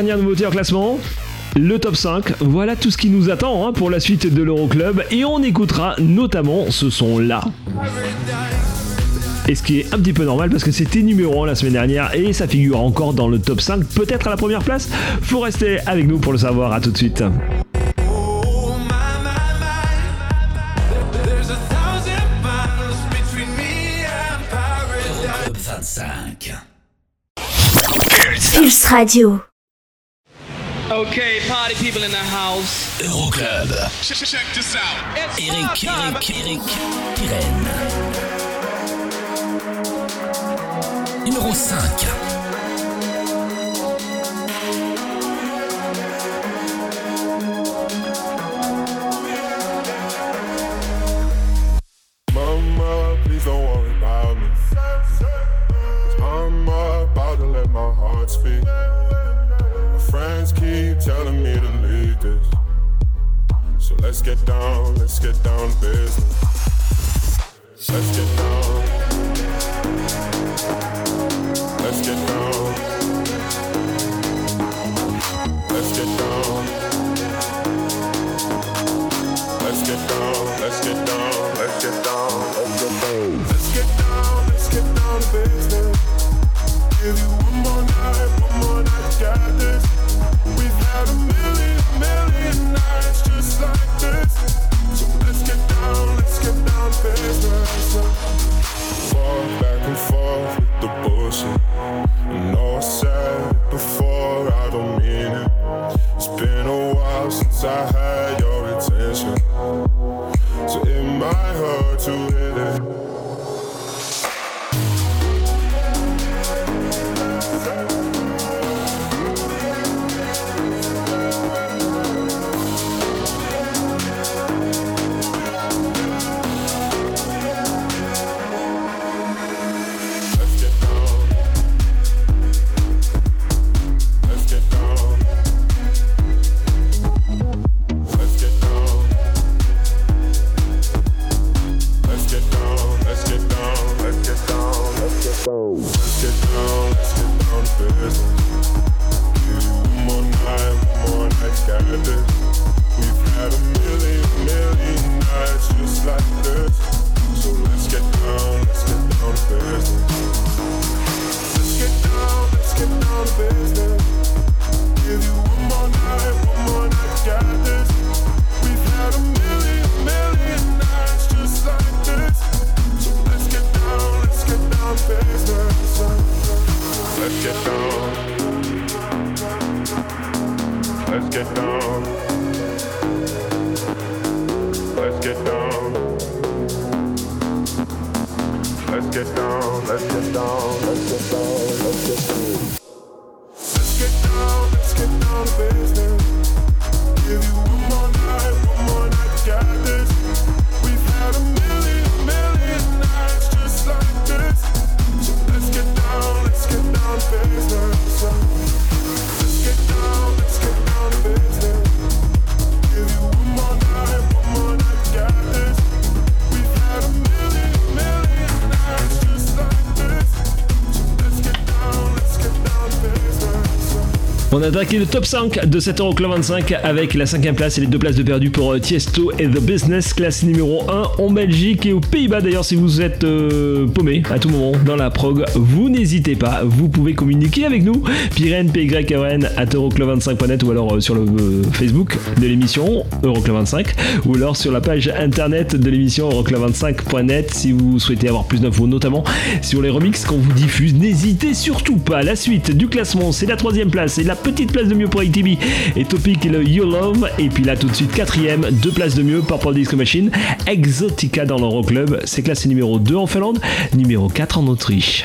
Dernière nouveauté en classement le top 5, voilà tout ce qui nous attend hein, pour la suite de l'Euroclub et on écoutera notamment ce son-là. Et ce qui est un petit peu normal parce que c'était numéro 1 la semaine dernière et ça figure encore dans le top 5, peut-être à la première place. Faut rester avec nous pour le savoir, à tout de suite. There's a thousand miles between me and paradise. Club 25. Pulse Radio. Okay, party people in the house. Euroclub. Check, check this out. It's Eric. Eric, Eric, Pirenne. Numéro 5. Let's get down business. Let's get down. closer On a attaqué le top 5 de cet Euroclub 25 avec la cinquième place et les deux places de perdu pour euh, Tiesto et The Business, classe numéro 1 en Belgique et aux Pays-Bas. D'ailleurs, si vous êtes euh, paumé à tout moment dans la prog, vous n'hésitez pas, vous pouvez communiquer avec nous. Pyren, PYRN, at Euroclub25.net ou alors euh, sur le euh, Facebook de l'émission Euroclub 25 ou alors sur la page internet de l'émission Euroclub25.net si vous souhaitez avoir plus d'infos, notamment sur les remixes qu'on vous diffuse. N'hésitez surtout pas. La suite du classement, c'est la troisième place et la petite place de mieux pour ATB et Topic le You. Et puis là, tout de suite, quatrième, deux places de mieux, Purple Disco Machine, Exotica dans l'Euroclub. C'est classé numéro 2 en Finlande, numéro 4 en Autriche.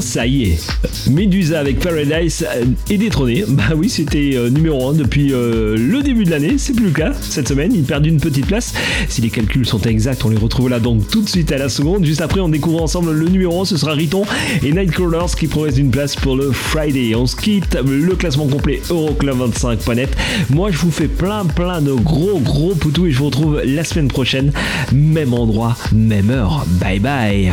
ça y est. Medusa avec Paradise euh, est détrôné. Bah oui, c'était euh, numéro 1 depuis euh, le début de l'année. C'est plus le cas cette semaine. Il perd une petite place. Si les calculs sont exacts, on les retrouve là donc tout de suite à la seconde. Juste après, on découvre ensemble le numéro 1. Ce sera Riton et Nightcrawlers qui progressent une place pour le Friday. On se quitte. Le classement complet Euroclub25.net. Moi, je vous fais plein, plein de gros, gros poutous et je vous retrouve la semaine prochaine. Même endroit, même heure. Bye bye.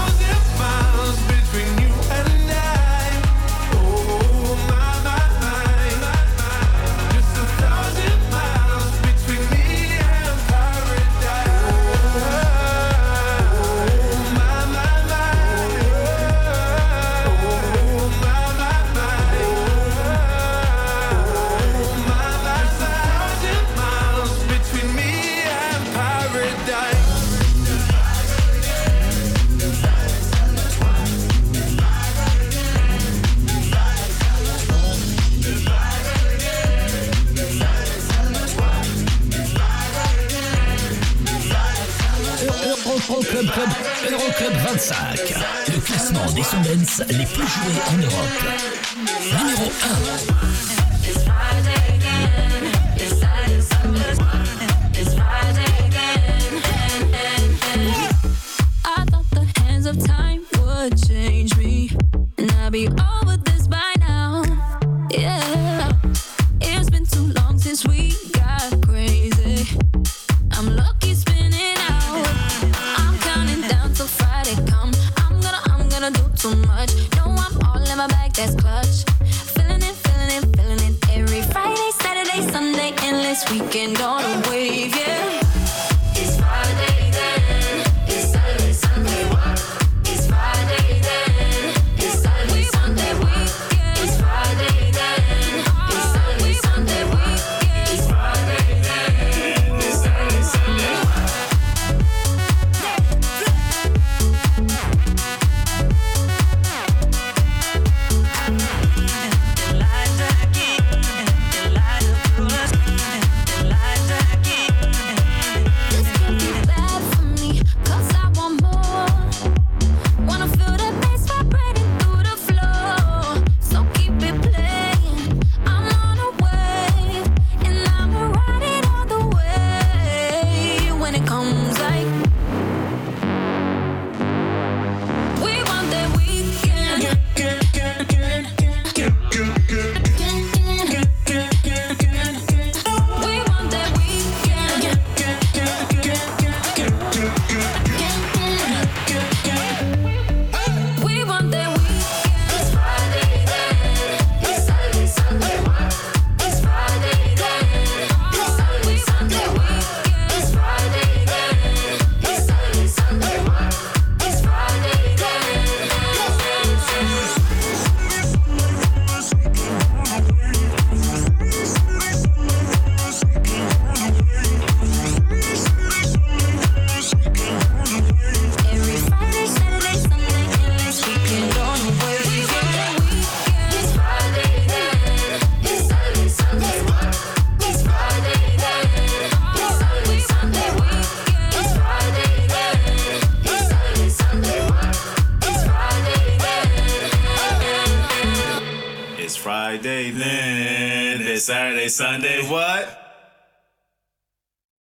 Club 25, le classement des semaines les plus jouées en Europe. Numéro 1.